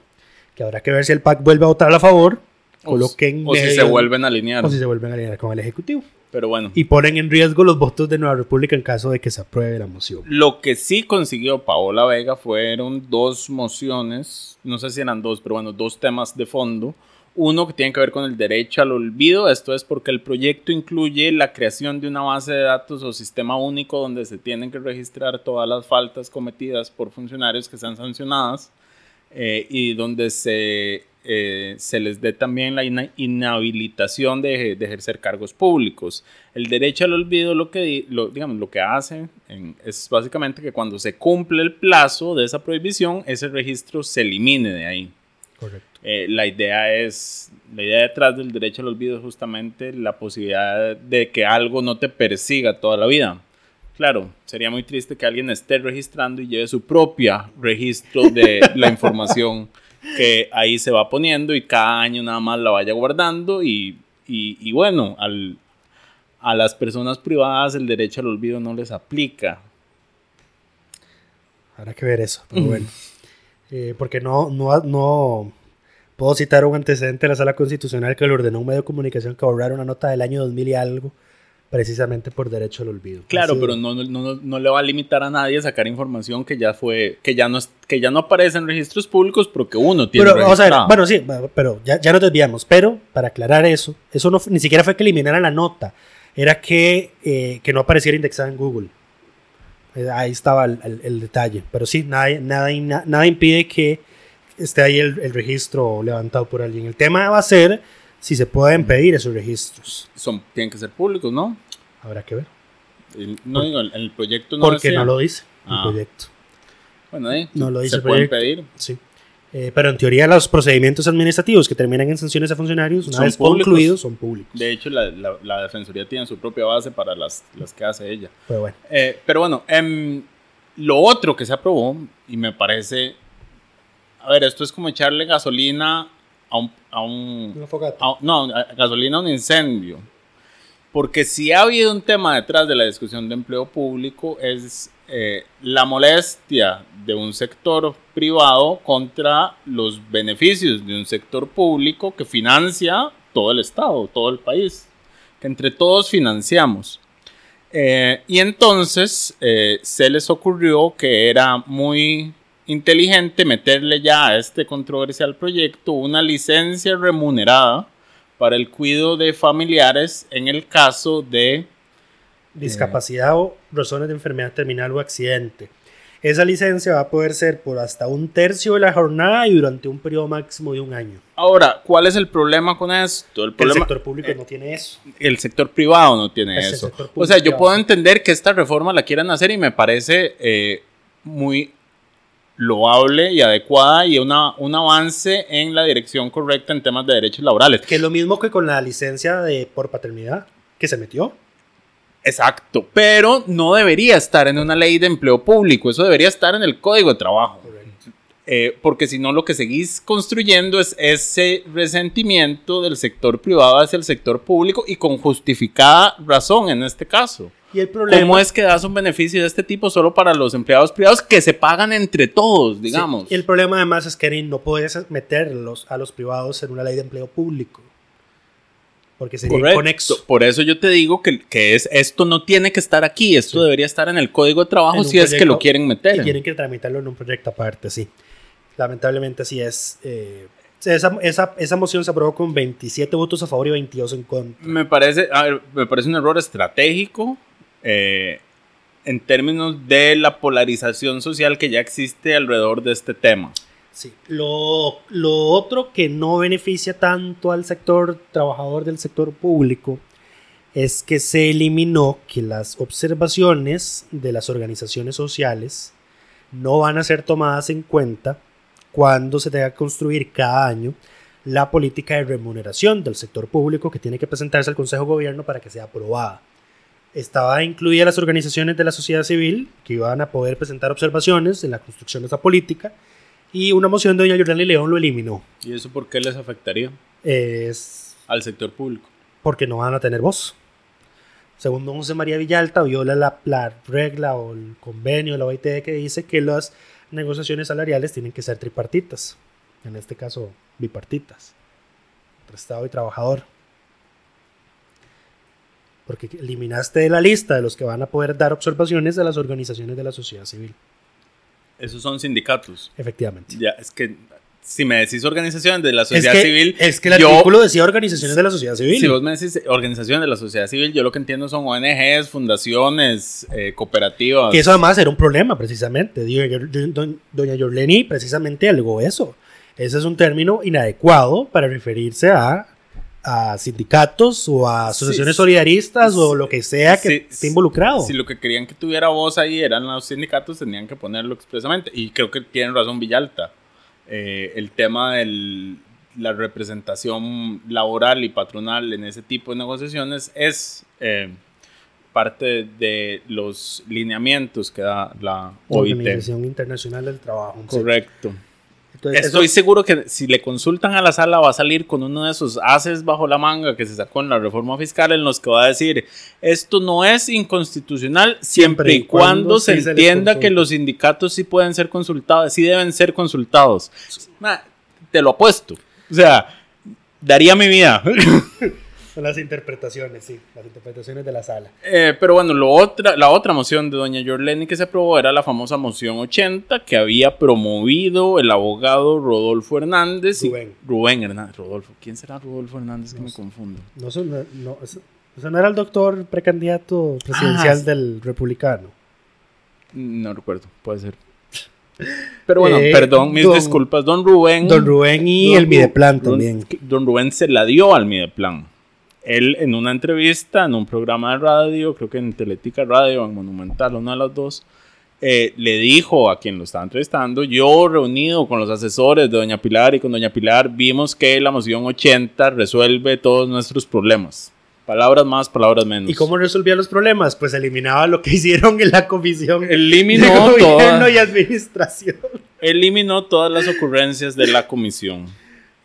[SPEAKER 1] Que habrá que ver si el PAC vuelve a votar a favor o, lo que en
[SPEAKER 2] o si se vuelven a alinear.
[SPEAKER 1] O si se vuelven a alinear con el Ejecutivo.
[SPEAKER 2] Pero bueno.
[SPEAKER 1] Y ponen en riesgo los votos de Nueva República en caso de que se apruebe la moción.
[SPEAKER 2] Lo que sí consiguió Paola Vega fueron dos mociones, no sé si eran dos, pero bueno, dos temas de fondo. Uno que tiene que ver con el derecho al olvido, esto es porque el proyecto incluye la creación de una base de datos o sistema único donde se tienen que registrar todas las faltas cometidas por funcionarios que sean sancionadas eh, y donde se eh, se les dé también la inhabilitación de, ejercer cargos públicos. El derecho al olvido lo que, lo, digamos, lo que hace es básicamente que cuando se cumple el plazo de esa prohibición, ese registro se elimine de ahí.
[SPEAKER 1] Correcto.
[SPEAKER 2] Eh, la idea es, la idea detrás del derecho al olvido es justamente la posibilidad de que algo no te persiga toda la vida. Claro, sería muy triste que alguien esté registrando y lleve su propia registro de la información que ahí se va poniendo y cada año nada más la vaya guardando y, y, bueno, al, a las personas privadas el derecho al olvido no les aplica.
[SPEAKER 1] Habrá que ver eso, pero bueno. Eh, porque no, no, no puedo citar un antecedente de la sala constitucional que le ordenó un medio de comunicación que borrara una nota del año 2000 y algo precisamente por derecho al olvido.
[SPEAKER 2] Claro, pero no, no, no, le va a limitar a nadie a sacar información que ya fue, que ya no, que ya no aparece en registros públicos, porque uno tiene
[SPEAKER 1] pero, o bueno, sí, pero ya, ya nos desviamos. Pero para aclarar eso, eso no ni siquiera fue que eliminaran la nota, era que, eh, que no apareciera indexada en Google. Eh, ahí estaba el, el, detalle. Pero sí, nada, nada, nada impide que esté ahí el, el registro levantado por alguien. El tema va a ser si se pueden pedir esos registros.
[SPEAKER 2] Son, tienen que ser públicos, ¿no?
[SPEAKER 1] Habrá que ver.
[SPEAKER 2] no digo, el, proyecto
[SPEAKER 1] no Porque no lo dice el ah. proyecto.
[SPEAKER 2] Bueno, ahí
[SPEAKER 1] no lo dice
[SPEAKER 2] se pueden pedir.
[SPEAKER 1] Sí. Eh, pero en teoría los procedimientos administrativos que terminan en sanciones a funcionarios, una vez concluidos, son públicos.
[SPEAKER 2] De hecho, la, la, Defensoría tiene su propia base para las, las que hace ella.
[SPEAKER 1] Pero bueno,
[SPEAKER 2] eh, pero bueno em, lo otro que se aprobó, y me parece, a ver, esto es como echarle gasolina a un... A un no, gasolina a un incendio. Porque si ha habido un tema detrás de la discusión de empleo público es eh, la molestia de un sector privado contra los beneficios de un sector público que financia todo el Estado, todo el país, que entre todos financiamos. Eh, y entonces eh, se les ocurrió que era muy inteligente meterle ya a este controversial proyecto una licencia remunerada para el cuidado de familiares en el caso de
[SPEAKER 1] discapacidad o razones de enfermedad terminal o accidente. Esa licencia va a poder ser por hasta un tercio de la jornada y durante un periodo máximo de un año.
[SPEAKER 2] Ahora, ¿cuál es el problema con esto?
[SPEAKER 1] El, problema, el sector público no tiene eso.
[SPEAKER 2] El sector privado no tiene eso. O sea, yo puedo entender que esta reforma la quieran hacer y me parece eh, muy loable y adecuada y una, un avance en la dirección correcta en temas de derechos laborales.
[SPEAKER 1] Que es lo mismo que con la licencia de por paternidad que se metió.
[SPEAKER 2] Exacto, pero no debería estar en una ley de empleo público, eso debería estar en el código de trabajo. Eh, porque si no lo que seguís construyendo es ese resentimiento del sector privado hacia el sector público y con justificada razón en este caso.
[SPEAKER 1] ¿Y el problema?
[SPEAKER 2] ¿Cómo es que das un beneficio de este tipo solo para los empleados privados que se pagan entre todos, digamos?
[SPEAKER 1] Y el problema además es que no puedes meterlos a los privados en una ley de empleo público. Porque sería conexo.
[SPEAKER 2] Por eso yo te digo que, que, es, esto no tiene que estar aquí, esto debería estar en el código de trabajo si es que lo quieren meter.
[SPEAKER 1] Y quieren que tramitarlo en un proyecto aparte, sí. Lamentablemente así es. Eh, esa, esa, esa, moción se aprobó con 27 votos a favor y 22 en contra.
[SPEAKER 2] Me parece, me parece un error estratégico eh, en términos de la polarización social que ya existe alrededor de este tema.
[SPEAKER 1] Sí, lo, lo otro que no beneficia tanto al sector trabajador del sector público es que se eliminó que las observaciones de las organizaciones sociales no van a ser tomadas en cuenta cuando se tenga que construir cada año la política de remuneración del sector público que tiene que presentarse al Consejo de Gobierno para que sea aprobada. Estaba incluida las organizaciones de la sociedad civil que iban a poder presentar observaciones en la construcción de esa política y una moción de doña Yolanda León lo eliminó.
[SPEAKER 2] ¿Y eso por qué les afectaría
[SPEAKER 1] Es
[SPEAKER 2] al sector público?
[SPEAKER 1] porque no van a tener voz. Según don José María Villalta, viola la, la regla o el convenio de la OIT que dice que las negociaciones salariales tienen que ser tripartitas. En este caso, bipartitas. Entre Estado y trabajador. Porque eliminaste de la lista de los que van a poder dar observaciones a las organizaciones de la sociedad civil.
[SPEAKER 2] Esos son sindicatos.
[SPEAKER 1] Efectivamente.
[SPEAKER 2] Ya, es que si me decís organizaciones de la
[SPEAKER 1] Es
[SPEAKER 2] sociedad
[SPEAKER 1] que,
[SPEAKER 2] civil,
[SPEAKER 1] es que el
[SPEAKER 2] yo-
[SPEAKER 1] artículo decía organizaciones de la sociedad civil.
[SPEAKER 2] Si vos me decís organizaciones de la sociedad civil, yo lo que entiendo son ONGs, fundaciones, eh, cooperativas.
[SPEAKER 1] Que eso además era un problema, precisamente. Doña Yorleni precisamente alegó eso. Ese es un término inadecuado para referirse a, a sindicatos o a asociaciones
[SPEAKER 2] Sí,
[SPEAKER 1] solidaristas o lo que sea que
[SPEAKER 2] Sí,
[SPEAKER 1] esté involucrado.
[SPEAKER 2] Si lo que querían que tuviera voz ahí eran los sindicatos, tenían que ponerlo expresamente. Y creo que tienen razón Villalta. Eh, el tema de la representación laboral y patronal en ese tipo de negociaciones es eh, parte de los lineamientos que da la OIT.
[SPEAKER 1] Organización Internacional del Trabajo. sí. Entonces,
[SPEAKER 2] Estoy
[SPEAKER 1] eso-
[SPEAKER 2] seguro que si le consultan a la sala va a salir con uno de esos haces bajo la manga que se sacó en la reforma fiscal en los que va a decir esto no es inconstitucional siempre y cuando se entienda que
[SPEAKER 1] consulta".
[SPEAKER 2] los sindicatos sí pueden ser consultados, sí deben ser consultados. Te lo apuesto. O sea, daría mi vida.
[SPEAKER 1] son las interpretaciones, sí, las interpretaciones de la sala.
[SPEAKER 2] Eh, pero bueno, lo otra, la otra moción de doña Yorleni que se aprobó era la famosa moción 80 que había promovido el abogado Rodolfo Hernández. y-
[SPEAKER 1] Rubén.
[SPEAKER 2] Rubén Hernández. Rodolfo. ¿Quién será Rodolfo Hernández? Que me confundo.
[SPEAKER 1] No, son- no, no, eso- no era el doctor precandidato presidencial
[SPEAKER 2] Ah,
[SPEAKER 1] del republicano.
[SPEAKER 2] No recuerdo, puede ser. Pero bueno,
[SPEAKER 1] Eh,
[SPEAKER 2] perdón, mis
[SPEAKER 1] don-
[SPEAKER 2] disculpas. Don Rubén.
[SPEAKER 1] Don Rubén y
[SPEAKER 2] Don
[SPEAKER 1] el Mideplan
[SPEAKER 2] Don-
[SPEAKER 1] también.
[SPEAKER 2] Don Rubén se la dio al Mideplan. Él en una entrevista, en un programa de radio, creo que en Teletica Radio, en Monumental, una de las dos, eh, le dijo a quien lo estaba entrevistando, yo reunido con los asesores de Doña Pilar y con Doña Pilar, vimos que la moción 80 resuelve todos nuestros problemas. Palabras más, palabras menos.
[SPEAKER 1] ¿Y cómo resolvía los problemas? Pues eliminaba lo que hicieron en la comisión
[SPEAKER 2] Eliminó
[SPEAKER 1] de gobierno
[SPEAKER 2] toda-
[SPEAKER 1] y administración.
[SPEAKER 2] Eliminó todas las ocurrencias de la comisión.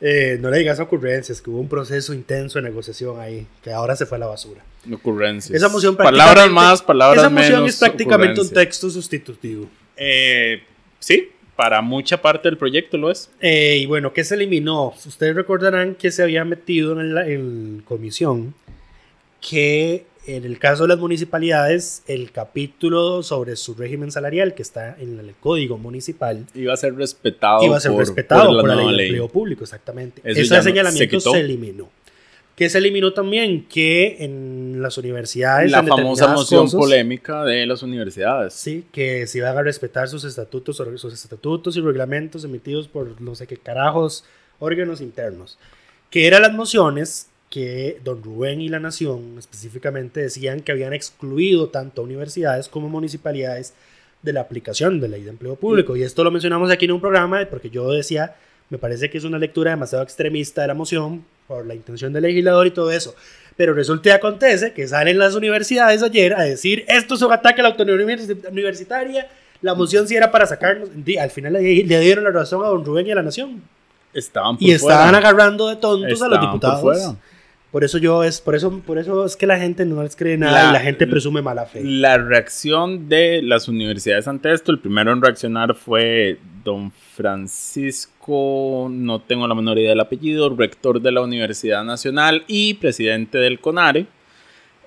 [SPEAKER 1] Eh, no le digas ocurrencias, que hubo un proceso intenso de negociación ahí, que ahora se fue a la basura.
[SPEAKER 2] Ocurrencias.
[SPEAKER 1] Esa moción
[SPEAKER 2] Palabras más, palabras
[SPEAKER 1] Esa moción
[SPEAKER 2] menos.
[SPEAKER 1] es prácticamente un texto sustitutivo.
[SPEAKER 2] Eh, sí, para mucha parte del proyecto lo es.
[SPEAKER 1] Eh, y bueno, ¿qué se eliminó? Ustedes recordarán que se había metido en la en comisión que en el caso de las municipalidades, el capítulo sobre su régimen salarial que está en el código municipal
[SPEAKER 2] Iba a ser respetado.
[SPEAKER 1] iba a ser
[SPEAKER 2] por-
[SPEAKER 1] respetado por la,
[SPEAKER 2] nueva
[SPEAKER 1] ley de empleo público, exactamente.
[SPEAKER 2] Eso
[SPEAKER 1] Ese señalamiento
[SPEAKER 2] se
[SPEAKER 1] eliminó. Que se eliminó también que en las universidades.
[SPEAKER 2] La famosa moción
[SPEAKER 1] cosas,
[SPEAKER 2] polémica de las universidades.
[SPEAKER 1] Sí, que se iban a respetar sus estatutos, sus estatutos y reglamentos emitidos por no sé qué carajos órganos internos. Que eran las mociones que don Rubén y la Nación específicamente decían que habían excluido tanto universidades como municipalidades de la aplicación de la ley de empleo público. Y esto lo mencionamos aquí en un programa porque yo decía, me parece que es una lectura demasiado extremista de la moción por la intención del legislador y todo eso. Pero resulta y acontece que salen las universidades ayer a decir, esto es un ataque a la autonomía universi- universitaria, la moción sí era para sacarnos, al final le, le dieron la razón a don Rubén y a la Nación.
[SPEAKER 2] Estaban por
[SPEAKER 1] Y estaban
[SPEAKER 2] fuera.
[SPEAKER 1] agarrando de tontos a los
[SPEAKER 2] Estaban
[SPEAKER 1] diputados. Por eso yo es, por eso, por eso es que la gente no les cree nada
[SPEAKER 2] La-
[SPEAKER 1] y la gente presume mala fe.
[SPEAKER 2] La reacción de las universidades ante esto, el primero en reaccionar fue don Francisco, no tengo la menor idea del apellido, rector de la Universidad Nacional y presidente del CONARE,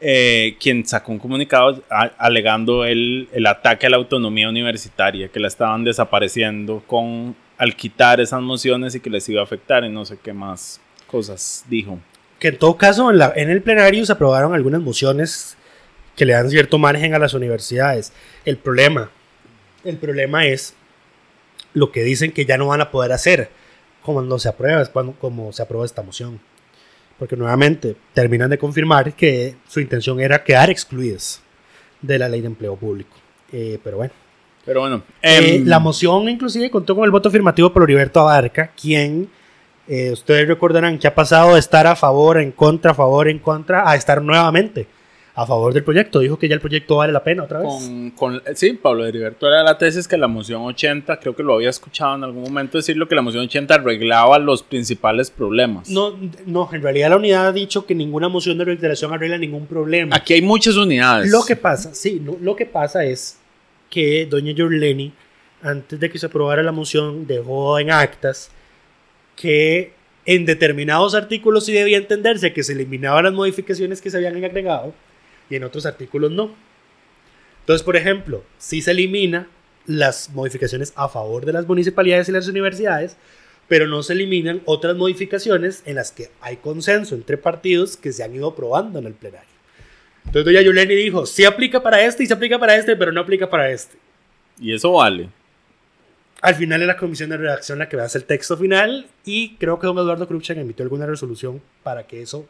[SPEAKER 2] eh, quien sacó un comunicado a- alegando el, el ataque a la autonomía universitaria, que la estaban desapareciendo con al quitar esas mociones y que les iba a afectar y no sé qué más cosas dijo.
[SPEAKER 1] Que en todo caso en, la- en el plenario se aprobaron algunas mociones que le dan cierto margen a las universidades. El problema, el problema es lo que dicen que ya no van a poder hacer cuando se aprueba, es cuando como se aprueba esta moción. porque nuevamente terminan de confirmar que su intención era quedar excluidas de la ley de empleo público. Eh, pero bueno.
[SPEAKER 2] Pero bueno.
[SPEAKER 1] Eh,
[SPEAKER 2] em,
[SPEAKER 1] la moción inclusive contó con el voto afirmativo por Heriberto Abarca, quien eh, ustedes recordarán que ha pasado de estar a favor, en contra, a favor, en contra, a estar nuevamente a favor del proyecto. Dijo que ya el proyecto vale la pena otra vez.
[SPEAKER 2] Con, con- sí, Pablo Heriberto era la tesis que la moción 80, creo que lo había escuchado en algún momento decirlo, que la moción 80 arreglaba los principales problemas.
[SPEAKER 1] No, no, en realidad la unidad ha dicho que ninguna moción de reiteración arregla ningún problema.
[SPEAKER 2] Aquí hay muchas unidades.
[SPEAKER 1] Lo que pasa, sí, no, lo que pasa es que doña Yorleni, antes de que se aprobara la moción, dejó en actas que en determinados artículos sí debía entenderse que se eliminaban las modificaciones que se habían agregado y en otros artículos no. Entonces, por ejemplo, si se elimina las modificaciones a favor de las municipalidades y las universidades, pero no se eliminan otras modificaciones en las que hay consenso entre partidos que se han ido aprobando en el plenario. Entonces doña Yuleni dijo, sí aplica para este y se aplica para este, pero no aplica para este.
[SPEAKER 2] Y eso vale.
[SPEAKER 1] Al final es la comisión de redacción la que va a hacer el texto final y creo que don Eduardo Cruikshank emitió alguna resolución para que eso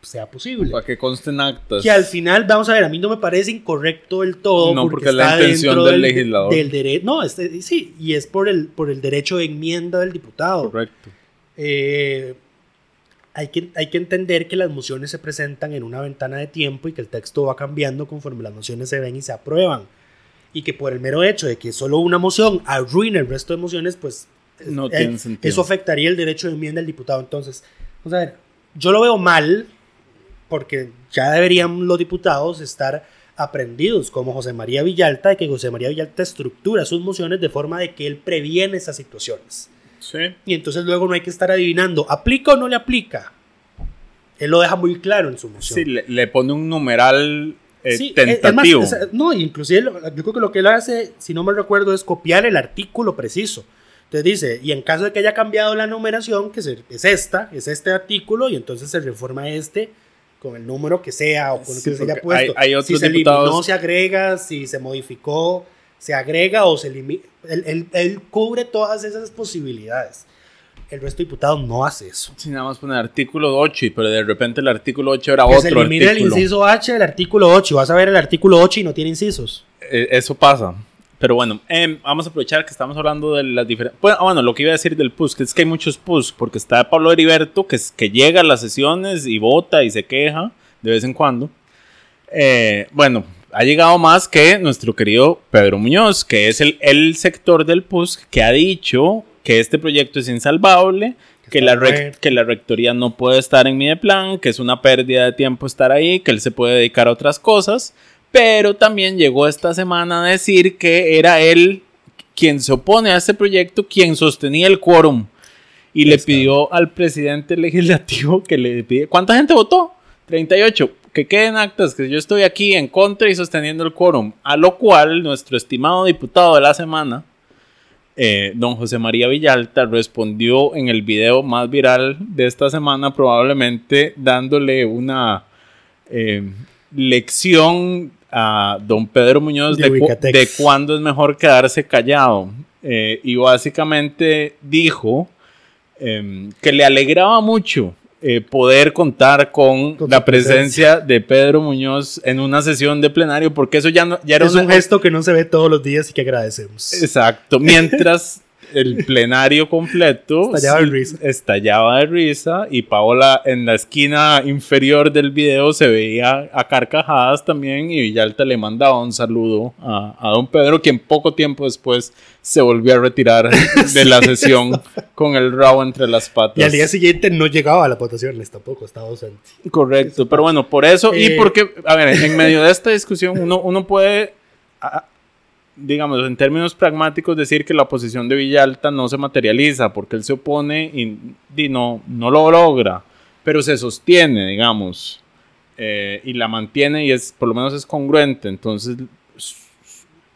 [SPEAKER 1] sea posible.
[SPEAKER 2] Para que consten actas.
[SPEAKER 1] Que al final, vamos a ver, a mí no me parece incorrecto del todo.
[SPEAKER 2] No, porque es la intención
[SPEAKER 1] dentro
[SPEAKER 2] del legislador.
[SPEAKER 1] Del dere- no, este, sí, y es por el, por el derecho de enmienda del diputado.
[SPEAKER 2] Correcto.
[SPEAKER 1] Eh, hay, que, hay que entender que las mociones se presentan en una ventana de tiempo y que el texto va cambiando conforme las mociones se ven y se aprueban. Y que por el mero hecho de que solo una moción arruine el resto de mociones, pues
[SPEAKER 2] No
[SPEAKER 1] eh,
[SPEAKER 2] sentido.
[SPEAKER 1] eso afectaría el derecho de enmienda del diputado. Entonces, vamos a ver, yo lo veo mal porque ya deberían los diputados estar aprendidos como José María Villalta, de que José María Villalta estructura sus mociones de forma de que él previene esas situaciones.
[SPEAKER 2] Sí.
[SPEAKER 1] Y entonces luego no hay que estar adivinando, ¿aplica o no le aplica? Él lo deja muy claro en su moción.
[SPEAKER 2] Sí, le, le pone un numeral eh,
[SPEAKER 1] Sí, es- es más,
[SPEAKER 2] tentativo.
[SPEAKER 1] es- no, inclusive lo- yo creo que lo que él hace, si no me recuerdo, es copiar el artículo preciso. Entonces dice, y en caso de que haya cambiado la numeración, que es esta, es este artículo, y entonces se reforma este con el número que sea o con el
[SPEAKER 2] Sí,
[SPEAKER 1] que se haya puesto.
[SPEAKER 2] hay- hay otros
[SPEAKER 1] si se
[SPEAKER 2] diputados-
[SPEAKER 1] eliminó, se agrega, si se modificó, se agrega o se elimina. Él, él- él cubre todas esas posibilidades. El resto de diputados no hace eso.
[SPEAKER 2] Sí, nada más poner artículo 8, y- pero de repente el artículo 8 era
[SPEAKER 1] Que se
[SPEAKER 2] otro
[SPEAKER 1] elimine el
[SPEAKER 2] artículo.
[SPEAKER 1] inciso H del artículo 8. Vas a ver el artículo 8 y no tiene incisos.
[SPEAKER 2] Eh, eso pasa. Pero bueno, em, vamos a aprovechar que estamos hablando de las diferentes... Bueno, ah, bueno, lo que iba a decir del PUS, que es que hay muchos PUS, porque está Pablo Heriberto, que, es, que llega a las sesiones y vota y se queja de vez en cuando. Eh, bueno, ha llegado más que nuestro querido Pedro Muñoz, que es el, el sector del PUS que ha dicho que este proyecto es insalvable, que la, rec- que la rectoría no puede estar en mi plan, que es una pérdida de tiempo estar ahí, que él se puede dedicar a otras cosas, pero también llegó esta semana a decir que era él quien se opone a este proyecto, quien sostenía el quórum. Y le pidió al presidente legislativo que le pide... ¿Cuánta gente votó? 38. Que queden actas que yo estoy aquí en contra y sosteniendo el quórum. A lo cual nuestro estimado diputado de la semana, eh, don José María Villalta, respondió en el video más viral de esta semana, probablemente dándole una eh, lección a don Pedro Muñoz
[SPEAKER 1] De
[SPEAKER 2] de, cu-
[SPEAKER 1] Ubicatex.
[SPEAKER 2] de cuándo es mejor quedarse callado. Eh, y básicamente dijo em, que le alegraba mucho eh, poder contar con,
[SPEAKER 1] Con
[SPEAKER 2] la presencia de Pedro Muñoz en una sesión de plenario, porque eso ya, no, ya era
[SPEAKER 1] Es
[SPEAKER 2] una-
[SPEAKER 1] un gesto que no se ve todos los días y que agradecemos.
[SPEAKER 2] Exacto. Mientras el plenario completo
[SPEAKER 1] Estallaba de risa.
[SPEAKER 2] estallaba de risa y Paola en la esquina inferior del video se veía a carcajadas también y Villalta le mandaba un saludo a, a don Pedro, quien poco tiempo después se volvió a retirar de la sesión con el rabo entre las patas.
[SPEAKER 1] Y al día siguiente no llegaba a las votaciones tampoco, estaba ausente.
[SPEAKER 2] Correcto, pero bueno, por eso y
[SPEAKER 1] Eh,
[SPEAKER 2] porque, a ver, en medio de esta discusión uno, uno puede, a- digamos, en términos pragmáticos, decir que la oposición de Villalta no se materializa porque él se opone y, y no, no lo logra, pero se sostiene, digamos, eh, y la mantiene y es, por lo menos es congruente. Entonces,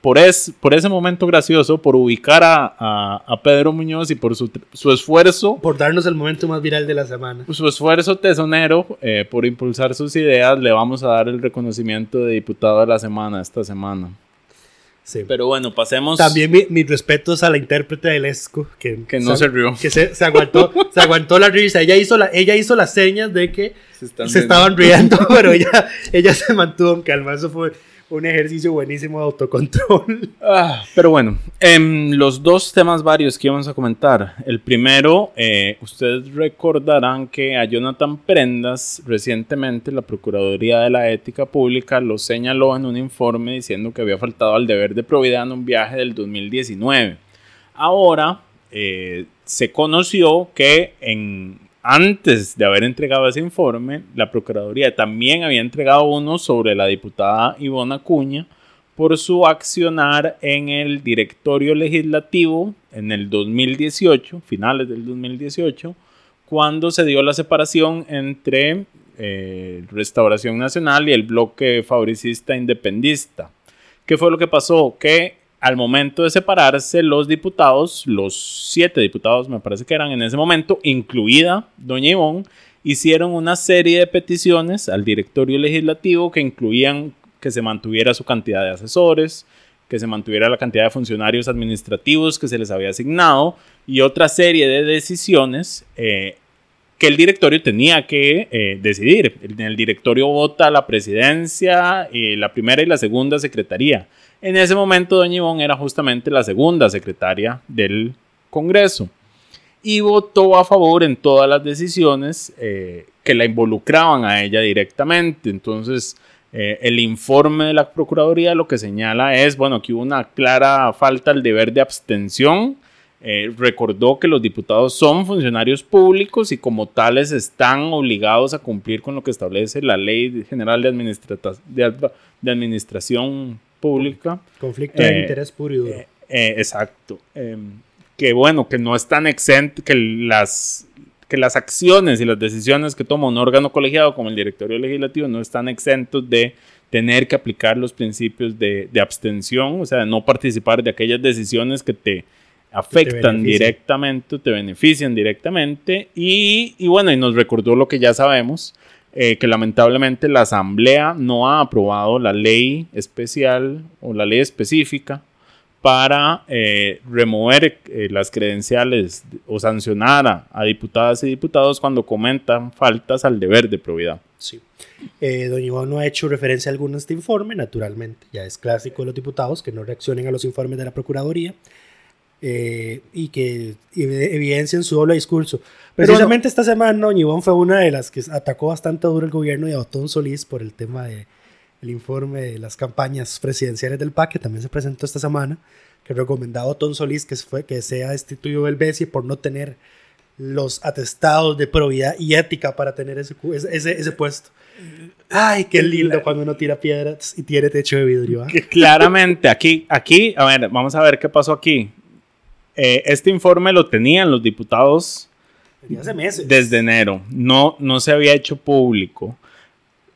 [SPEAKER 2] por, es, por ese momento gracioso, por ubicar a, a- a Pedro Muñoz y por su, su esfuerzo
[SPEAKER 1] Por darnos el momento más viral de la semana.
[SPEAKER 2] su esfuerzo tesonero eh, por impulsar sus ideas, le vamos a dar el reconocimiento de diputado de la semana esta semana.
[SPEAKER 1] Sí.
[SPEAKER 2] Pero bueno, pasemos.
[SPEAKER 1] También mi- mis respetos a la intérprete del ESCO, que,
[SPEAKER 2] Que no se rió.
[SPEAKER 1] Que se, se aguantó, se aguantó la risa. Ella hizo, la, ella hizo las señas de que
[SPEAKER 2] Se
[SPEAKER 1] estaban riendo, pero ella, ella se mantuvo en calma. Eso fue un ejercicio buenísimo de autocontrol.
[SPEAKER 2] Ah, pero bueno, em, los dos temas varios que íbamos a comentar. El primero, eh, ustedes recordarán que a Jonathan Prendas recientemente la Procuraduría de la Ética Pública lo señaló en un informe diciendo que había faltado al deber de probidad en un viaje del 2019. Ahora eh, se conoció que en, antes de haber entregado ese informe, la Procuraduría también había entregado uno sobre la diputada Ivona Acuña por su accionar en el directorio legislativo en el 2018, finales del 2018, cuando se dio la separación entre eh, Restauración Nacional y el bloque fabricista independista. ¿Qué fue lo que pasó? Que al momento de separarse los diputados, los siete diputados me parece que eran en ese momento, incluida doña Ivonne, hicieron una serie de peticiones al directorio legislativo que incluían que se mantuviera su cantidad de asesores, que se mantuviera la cantidad de funcionarios administrativos que se les había asignado y otra serie de decisiones eh, que el directorio tenía que eh, decidir. En el directorio vota la presidencia, y la primera y la segunda secretaría. En ese momento, doña Ivonne era justamente la segunda secretaria del Congreso y votó a favor en todas las decisiones eh, que la involucraban a ella directamente. Entonces, eh, el informe de la Procuraduría lo que señala es, bueno, que hubo una clara falta al deber de abstención. Eh, recordó que los diputados son funcionarios públicos y como tales están obligados a cumplir con lo que establece la Ley General de, Administrata- de, de Administración Pública.
[SPEAKER 1] Conflicto de
[SPEAKER 2] Eh,
[SPEAKER 1] interés puro y duro.
[SPEAKER 2] Eh, eh, exacto. Em, que bueno, que no están exentos, que las, que las acciones y las decisiones que toma un órgano colegiado como el directorio legislativo no están exentos de tener que aplicar los principios de, de abstención, o sea, de no participar de aquellas decisiones que te afectan directamente, te benefician directamente. Y, y bueno, y nos recordó lo que ya sabemos, eh, que lamentablemente la Asamblea no ha aprobado la ley especial o la ley específica para eh, remover eh, las credenciales o sancionar a, a diputadas y diputados cuando comentan faltas al deber de probidad.
[SPEAKER 1] Sí. Eh, doña Ivonne no ha hecho referencia alguna a este informe, naturalmente. Ya es clásico de los diputados que no reaccionen a los informes de la Procuraduría eh, y que ev- evidencien su doble discurso. Precisamente esta semana, Ivonne fue una de las que atacó bastante duro el gobierno de Otón Solís por el tema del informe de las campañas presidenciales del PAC, que también se presentó esta semana, que recomendaba a Otón Solís que, fue, que sea destituido del BESI por no tener los atestados de probidad y ética para tener ese, ese, ese- puesto. Ay, qué lindo cuando uno tira piedras y tiene techo de vidrio.
[SPEAKER 2] Que claramente aquí, aquí, a ver, vamos a ver qué pasó aquí. Eh, este informe lo tenían los diputados
[SPEAKER 1] Desde hace meses.
[SPEAKER 2] desde enero. No, no se había hecho público.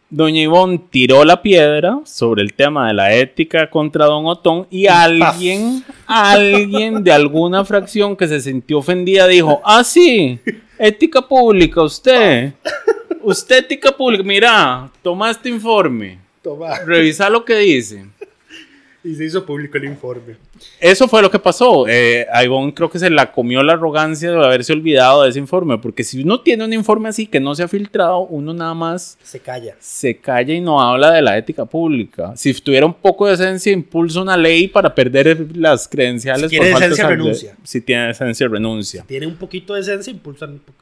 [SPEAKER 2] Doña Ivonne tiró la piedra sobre el tema de la ética contra Don Otón y alguien, alguien de alguna fracción que se sintió ofendida dijo, ah, sí, ética pública, usted, usted ética pública, mira, toma este informe,
[SPEAKER 1] Toma.
[SPEAKER 2] revisa lo que dice.
[SPEAKER 1] Y se hizo público el informe.
[SPEAKER 2] Eso fue lo que pasó. Eh, a Ivonne creo que se la comió la arrogancia de haberse olvidado de ese informe, porque si uno tiene un informe así que no se ha filtrado, uno nada más
[SPEAKER 1] Se calla.
[SPEAKER 2] se calla y no habla de la ética pública. Si tuviera un poco de esencia, impulsa una ley para perder las credenciales.
[SPEAKER 1] Si tiene
[SPEAKER 2] por
[SPEAKER 1] esencia, renuncia.
[SPEAKER 2] Si tiene esencia, renuncia.
[SPEAKER 1] Tiene un poquito de esencia, impulsan un poco.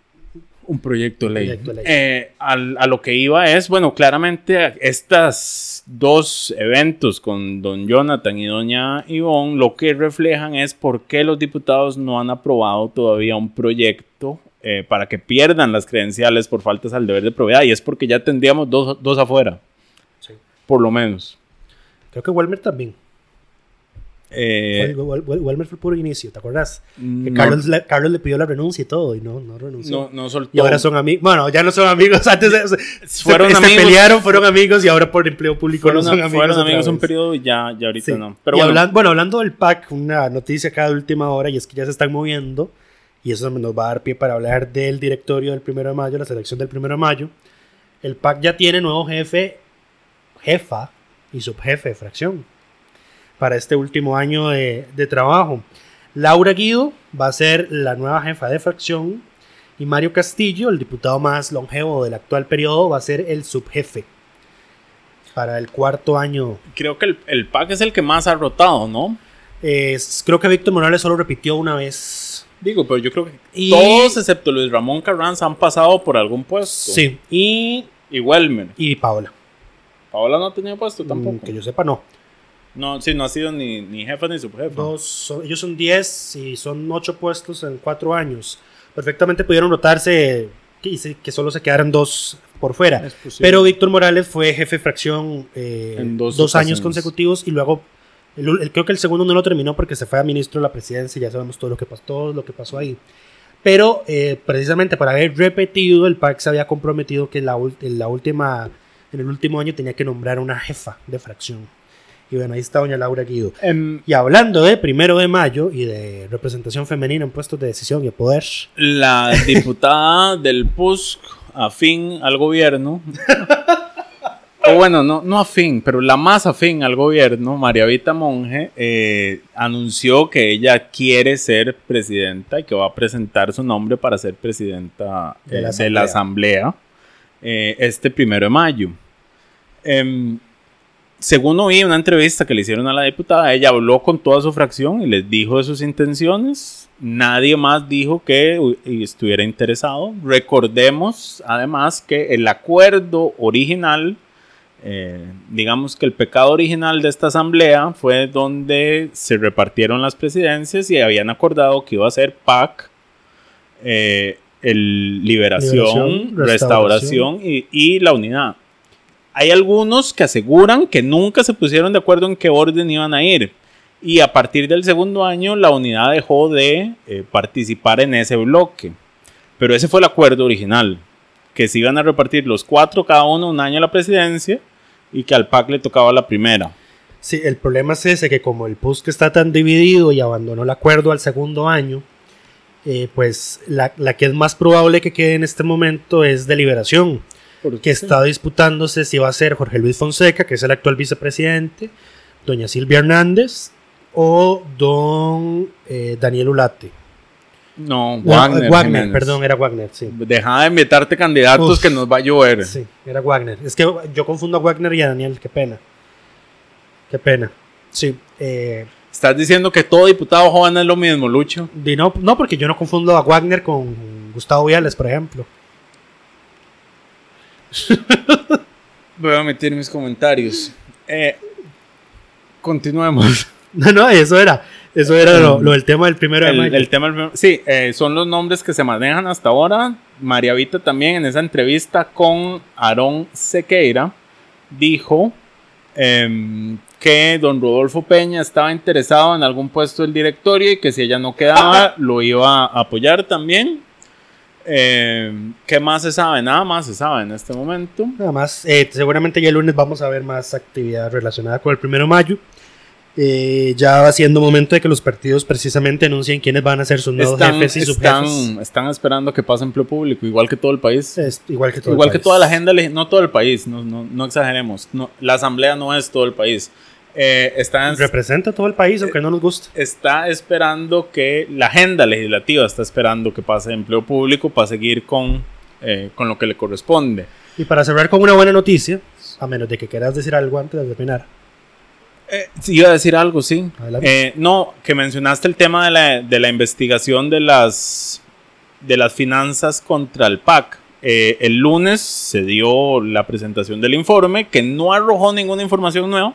[SPEAKER 2] Un proyecto de ley.
[SPEAKER 1] Proyecto de ley.
[SPEAKER 2] Eh, a lo que iba es, bueno, claramente estos dos eventos con don Jonathan y doña Ivonne lo que reflejan es por qué los diputados no han aprobado todavía un proyecto eh, para que pierdan las credenciales por faltas al deber de probidad y es porque ya tendríamos dos, dos afuera,
[SPEAKER 1] Sí.
[SPEAKER 2] por lo menos.
[SPEAKER 1] Creo que Walmer también.
[SPEAKER 2] Eh,
[SPEAKER 1] Welmer fue el puro inicio, ¿te acuerdas? Que
[SPEAKER 2] no,
[SPEAKER 1] Carlos, le, Carlos le pidió la renuncia y todo, y no, no renunció.
[SPEAKER 2] no, no soltó.
[SPEAKER 1] y ahora son amigos. Bueno, ya no son amigos. Antes se,
[SPEAKER 2] Fueron
[SPEAKER 1] se
[SPEAKER 2] amigos.
[SPEAKER 1] pelearon, fueron amigos y ahora por empleo público
[SPEAKER 2] fueron,
[SPEAKER 1] no son amigos.
[SPEAKER 2] fueron amigos un periodo y ya, ya ahorita
[SPEAKER 1] Sí.
[SPEAKER 2] no. Pero
[SPEAKER 1] y
[SPEAKER 2] bueno,
[SPEAKER 1] hablan- bueno, hablando del PAC, una noticia acá de última hora y es que ya se están moviendo y eso nos va a dar pie para hablar del directorio del primero de mayo, la selección del primero de mayo. El PAC ya tiene nuevo jefe, jefa y subjefe de fracción. Para este último año de, de trabajo. Laura Guido va a ser la nueva jefa de fracción y Mario Castillo, el diputado más longevo del actual periodo, va a ser el subjefe para el cuarto año.
[SPEAKER 2] Creo que el, el PAC es el que más ha rotado, ¿no?
[SPEAKER 1] Es- creo que Víctor Morales solo repitió una vez.
[SPEAKER 2] Digo, pero yo creo que
[SPEAKER 1] Y-
[SPEAKER 2] todos, excepto Luis Ramón Carranza, han pasado por algún puesto.
[SPEAKER 1] Sí, y,
[SPEAKER 2] Y Welmer.
[SPEAKER 1] y Paola.
[SPEAKER 2] Paola no ha tenido puesto tampoco.
[SPEAKER 1] Mm, Que yo sepa, no.
[SPEAKER 2] No, sí, no ha sido ni, ni jefa ni subjefa.
[SPEAKER 1] Dos, son- ellos son 10 y son 8 puestos en 4 años. Perfectamente pudieron rotarse y se- que solo se quedaran dos por fuera. Pero Víctor Morales fue jefe de fracción eh,
[SPEAKER 2] En dos
[SPEAKER 1] dos, años consecutivos y luego el, el- creo que el segundo no lo terminó porque se fue a ministro de la presidencia y ya sabemos todo lo que pasó, todo lo que pasó ahí. Pero eh, precisamente por haber repetido, el PAC se había comprometido que la, en la última, en el último año tenía que nombrar una jefa de fracción. Y bueno, ahí está doña Laura Guido.
[SPEAKER 2] Em,
[SPEAKER 1] Y hablando de primero de mayo y de representación femenina en puestos de decisión y de poder,
[SPEAKER 2] la diputada del PUSC afín al gobierno. o bueno, no, no afín, pero la más afín al gobierno, María Vita Monge, eh, anunció que ella quiere ser presidenta y que va a presentar su nombre para ser presidenta
[SPEAKER 1] De
[SPEAKER 2] eh,
[SPEAKER 1] la
[SPEAKER 2] de la asamblea eh, este primero de mayo. Según oí una entrevista que le hicieron a la diputada, ella habló con toda su fracción y les dijo de sus intenciones. Nadie más dijo que estuviera interesado. Recordemos además que el acuerdo original, eh, digamos que el pecado original de esta asamblea fue donde se repartieron las presidencias y habían acordado que iba a ser PAC, eh, el liberación,
[SPEAKER 1] Liberación,
[SPEAKER 2] restauración, y, y la unidad. Hay algunos que aseguran que nunca se pusieron de acuerdo en qué orden iban a ir. Y a partir del segundo año la unidad dejó de eh, participar en ese bloque. Pero ese fue el acuerdo original. Que se iban a repartir los cuatro, cada uno un año a la presidencia y que al PAC le tocaba la primera.
[SPEAKER 1] sí, el problema es ese, que como el PUSC está tan dividido y abandonó el acuerdo al segundo año, eh, pues la, la que es más probable que quede en este momento es deliberación, que está disputándose si va a ser Jorge Luis Fonseca, que es el actual vicepresidente, doña Silvia Hernández o don eh, Daniel Ulate.
[SPEAKER 2] No,
[SPEAKER 1] No,
[SPEAKER 2] Wagner.
[SPEAKER 1] Wagner,
[SPEAKER 2] Jiménez.
[SPEAKER 1] perdón, era Wagner, sí.
[SPEAKER 2] Deja de invitarte candidatos
[SPEAKER 1] Uf.
[SPEAKER 2] que nos va a llover.
[SPEAKER 1] Sí, era Wagner. Es que yo confundo a Wagner y a Daniel, qué pena. Qué pena. Sí. Eh,
[SPEAKER 2] Estás diciendo que todo diputado joven es lo mismo, Lucho.
[SPEAKER 1] no, no, porque yo no confundo a Wagner con Gustavo Viales, por ejemplo.
[SPEAKER 2] Voy a omitir mis comentarios. Eh, continuemos.
[SPEAKER 1] No, no, eso era. Eso era lo, lo del tema del primero de
[SPEAKER 2] El,
[SPEAKER 1] mayo.
[SPEAKER 2] el tema, sí, eh, son los nombres que se manejan hasta ahora. María Vita también en esa entrevista con Aarón Sequeira dijo em, que don Rodolfo Peña estaba interesado en algún puesto del directorio y que si ella no quedaba lo iba a apoyar también. Em, ¿Qué más se sabe? Nada más se sabe en este momento.
[SPEAKER 1] Nada más, eh, seguramente ya el lunes vamos a ver más actividad relacionada con el primero de mayo. Eh, ya va siendo momento de que los partidos precisamente anuncien quiénes van a ser sus nuevos
[SPEAKER 2] Están,
[SPEAKER 1] jefes y
[SPEAKER 2] están,
[SPEAKER 1] subjefes.
[SPEAKER 2] están esperando que pase empleo público, igual que todo el país.
[SPEAKER 1] Es igual que todo el
[SPEAKER 2] Igual que
[SPEAKER 1] país.
[SPEAKER 2] toda la agenda, no todo el país, no, no, no exageremos. No, la asamblea no es todo el país. Eh, está,
[SPEAKER 1] Representa todo el país, aunque no nos guste.
[SPEAKER 2] está esperando que la agenda legislativa está esperando que pase empleo público para seguir con, eh, con lo que le corresponde.
[SPEAKER 1] Y para cerrar con una buena noticia, a menos de que quieras decir algo antes de terminar.
[SPEAKER 2] Eh, iba a decir algo, sí. Eh, no, que mencionaste el tema de la, de la investigación de las, de las finanzas contra el PAC. Eh, el lunes se dio la presentación del informe que no arrojó ninguna información nueva.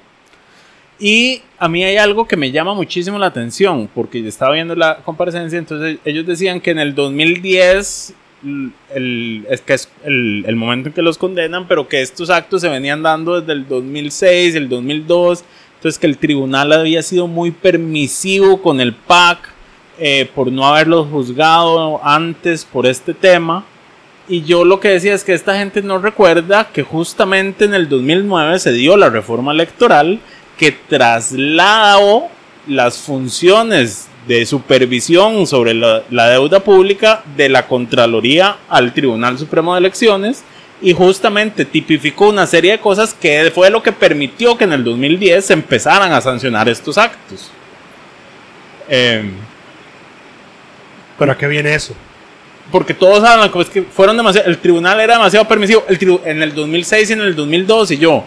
[SPEAKER 2] Y a mí hay algo que me llama muchísimo la atención, porque yo estaba viendo la comparecencia, entonces ellos decían que en el 2010 l- el, es que es el, el momento en que los condenan, pero que estos actos se venían dando desde el 2006, el 2002, entonces que el tribunal había sido muy permisivo con el PAC eh, por no haberlos juzgado antes por este tema. Y yo lo que decía es que esta gente no recuerda que justamente en el 2009 se dio la reforma electoral que trasladó las funciones de supervisión sobre la, la deuda pública de la Contraloría al Tribunal Supremo de Elecciones y justamente tipificó una serie de cosas que fue lo que permitió que en el 2010 se empezaran a sancionar estos actos. Eh,
[SPEAKER 1] ¿Pero a qué viene eso?
[SPEAKER 2] porque todos es que fueron demasiado, el tribunal era demasiado permisivo, el en el 2006 y en el 2002 y yo.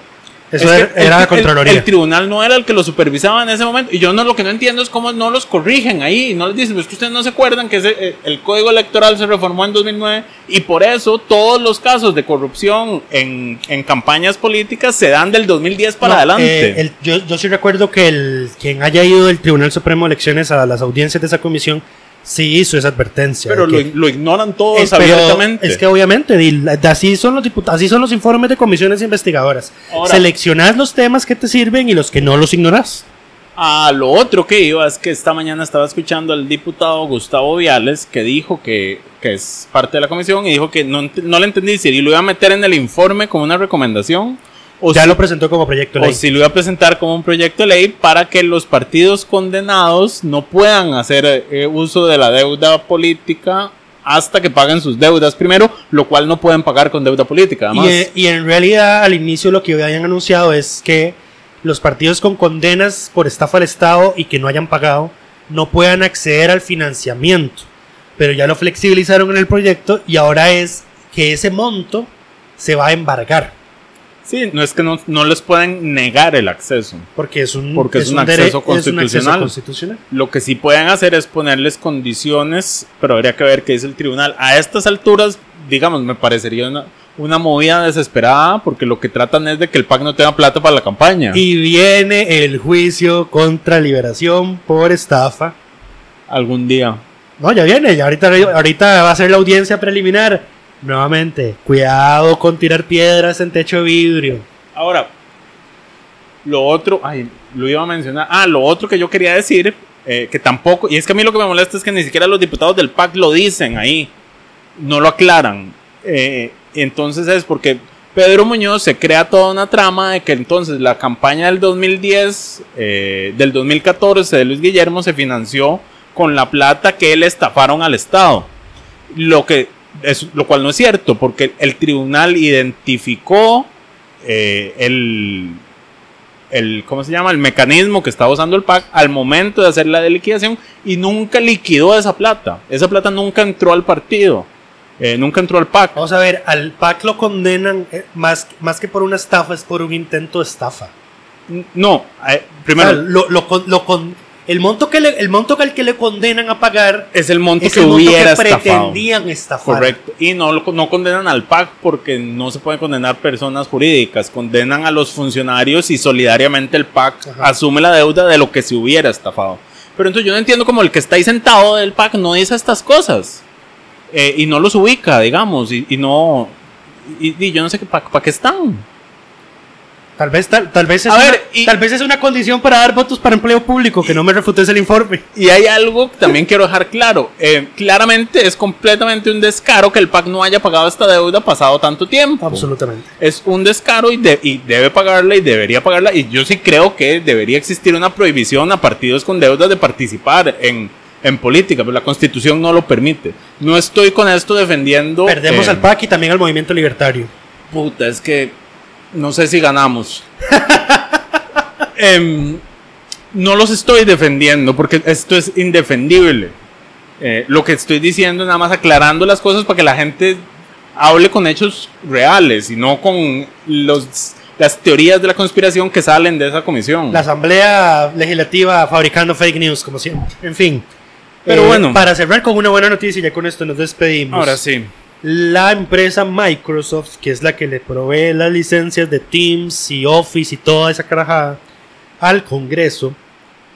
[SPEAKER 1] Eso
[SPEAKER 2] Es
[SPEAKER 1] era,
[SPEAKER 2] que
[SPEAKER 1] era
[SPEAKER 2] el-
[SPEAKER 1] la Contraloría.
[SPEAKER 2] El, el tribunal no era el que lo supervisaba en ese momento. Y yo no lo que no entiendo es cómo no los corrigen ahí. No les dicen, pues que ustedes no se acuerdan que ese- eh, el código electoral se reformó en 2009 y por eso todos los casos de corrupción en, en campañas políticas se dan del 2010 para
[SPEAKER 1] No,
[SPEAKER 2] adelante.
[SPEAKER 1] eh, el- yo, yo sí recuerdo que el, quien haya ido del Tribunal Supremo de Elecciones a las audiencias de esa comisión sí hizo esa advertencia.
[SPEAKER 2] pero lo, ignoran todos
[SPEAKER 1] Es, pero
[SPEAKER 2] abiertamente.
[SPEAKER 1] Es que obviamente, así son los diput- así son los informes de comisiones investigadoras.
[SPEAKER 2] Ahora-
[SPEAKER 1] Seleccionás los temas que te sirven y los que no los ignorás.
[SPEAKER 2] A lo otro que iba es que esta mañana estaba escuchando al diputado Gustavo Viales que dijo que, que es parte de la comisión y dijo que no, no le entendí si lo iba a meter en el informe como una recomendación o,
[SPEAKER 1] ya
[SPEAKER 2] si,
[SPEAKER 1] lo presentó como proyecto de
[SPEAKER 2] o
[SPEAKER 1] ley.
[SPEAKER 2] si lo iba a presentar como un proyecto de ley para que los partidos condenados no puedan hacer eh, uso de la deuda política hasta que paguen sus deudas primero, lo cual no pueden pagar con deuda política. Además,
[SPEAKER 1] Y, y en realidad al inicio lo que habían anunciado es que los partidos con condenas por estafa al Estado y que no hayan pagado no puedan acceder al financiamiento. Pero ya lo flexibilizaron en el proyecto y ahora es que ese monto se va a embargar.
[SPEAKER 2] Sí, no es que no, no les pueden negar el acceso.
[SPEAKER 1] Porque es un,
[SPEAKER 2] Porque es un acceso
[SPEAKER 1] es un acceso
[SPEAKER 2] constitucional.
[SPEAKER 1] constitucional.
[SPEAKER 2] Lo que sí pueden hacer es ponerles condiciones, pero habría que ver qué dice el tribunal. A estas alturas, digamos, me parecería una, una movida desesperada porque lo que tratan es de que el PAC no tenga plata para la campaña.
[SPEAKER 1] Y viene el juicio contra liberación por estafa.
[SPEAKER 2] Algún día.
[SPEAKER 1] No, ya viene, ya ahorita, ahorita va a ser la audiencia preliminar. Nuevamente, cuidado con tirar piedras en techo de vidrio.
[SPEAKER 2] Ahora, lo otro, ay, lo iba a mencionar. Ah, lo otro que yo quería decir, eh, que tampoco, y es que a mí lo que me molesta es que ni siquiera los diputados del PAC lo dicen ahí, no lo aclaran. Eh, entonces es porque Pedro Muñoz se crea toda una trama de que entonces la campaña del 2010, eh, del 2014 de Luis Guillermo se financió con la plata que le estafaron al Estado. Lo que es, lo cual no es cierto, porque el tribunal identificó eh, el, el, ¿cómo se llama? El mecanismo que estaba usando el PAC al momento de hacer la de liquidación y nunca liquidó esa plata. Esa plata nunca entró al partido, eh, nunca entró al PAC.
[SPEAKER 1] Vamos a ver, al PAC lo condenan eh, más, más que por una estafa, es por un intento de estafa.
[SPEAKER 2] No, eh,
[SPEAKER 1] O
[SPEAKER 2] primero
[SPEAKER 1] sea, lo, lo con- lo con- el monto que le, el monto que al que le condenan a pagar
[SPEAKER 2] es el monto
[SPEAKER 1] es
[SPEAKER 2] que
[SPEAKER 1] el monto
[SPEAKER 2] hubiera
[SPEAKER 1] que
[SPEAKER 2] estafado.
[SPEAKER 1] pretendían estafar.
[SPEAKER 2] Correcto. Y no, no condenan al PAC porque no se pueden condenar personas jurídicas. Condenan a los funcionarios y solidariamente el PAC
[SPEAKER 1] Ajá.
[SPEAKER 2] asume la deuda de lo que se hubiera estafado. Pero entonces yo no entiendo cómo el que está ahí sentado del PAC no dice estas cosas. Eh, y no los ubica, digamos. Y, y no. Y, y yo no sé para qué están.
[SPEAKER 1] Tal vez, tal, tal vez es
[SPEAKER 2] A
[SPEAKER 1] una,
[SPEAKER 2] ver, y-
[SPEAKER 1] tal vez es una condición para dar votos para empleo público, que no me refutes el informe.
[SPEAKER 2] Y hay algo que también quiero dejar claro. Eh, claramente es completamente un descaro que el PAC no haya pagado esta deuda pasado tanto tiempo.
[SPEAKER 1] Absolutamente.
[SPEAKER 2] es un descaro y, de- y debe pagarla y debería pagarla. Y yo sí creo que debería existir una prohibición a partidos con deudas de participar en, en política, pero la constitución no lo permite. No estoy con esto defendiendo.
[SPEAKER 1] Perdemos
[SPEAKER 2] eh,
[SPEAKER 1] al PAC y también al movimiento libertario.
[SPEAKER 2] Puta, es que no sé si ganamos. Em, no los estoy defendiendo porque esto es indefendible. Eh, lo que estoy diciendo es nada más aclarando las cosas para que la gente hable con hechos reales y no con los, las teorías de la conspiración que salen de esa comisión.
[SPEAKER 1] La Asamblea Legislativa fabricando fake news, como siempre. En fin.
[SPEAKER 2] Pero
[SPEAKER 1] Eh,
[SPEAKER 2] bueno.
[SPEAKER 1] Para cerrar con una buena noticia, y ya con esto nos despedimos.
[SPEAKER 2] Ahora sí.
[SPEAKER 1] La empresa Microsoft, que es la que le provee las licencias de Teams y Office y toda esa carajada al Congreso,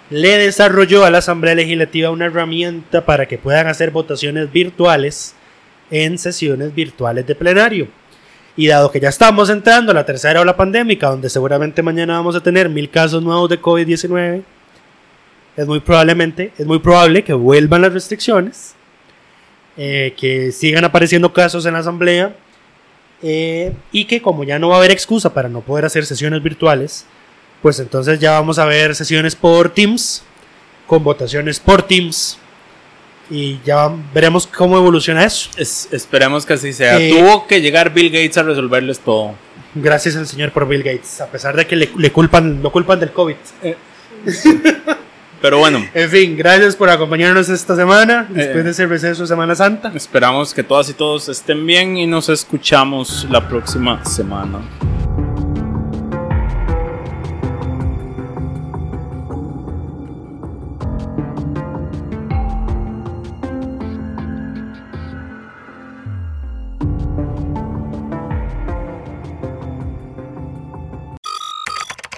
[SPEAKER 1] le desarrolló a la Asamblea Legislativa una herramienta para que puedan hacer votaciones virtuales en sesiones virtuales de plenario. Y dado que ya estamos entrando a la tercera ola pandémica, donde seguramente mañana vamos a tener mil casos nuevos de COVID-19, es muy probablemente, es muy probable que vuelvan las restricciones, eh, que sigan apareciendo casos en la asamblea eh, y que como ya no va a haber excusa para no poder hacer sesiones virtuales, pues entonces ya vamos a ver sesiones por Teams, con votaciones por Teams y ya veremos cómo evoluciona eso.
[SPEAKER 2] Es- esperemos que así sea.
[SPEAKER 1] Eh,
[SPEAKER 2] Tuvo que llegar Bill Gates a resolverles todo.
[SPEAKER 1] Gracias al señor por Bill Gates, a pesar de que le, le culpan, lo culpan del COVID.
[SPEAKER 2] Pero bueno,
[SPEAKER 1] En fin, gracias por acompañarnos esta semana, después
[SPEAKER 2] Eh.
[SPEAKER 1] de ese receso Semana Santa.
[SPEAKER 2] esperamos que todas y todos estén bien y nos escuchamos la próxima semana.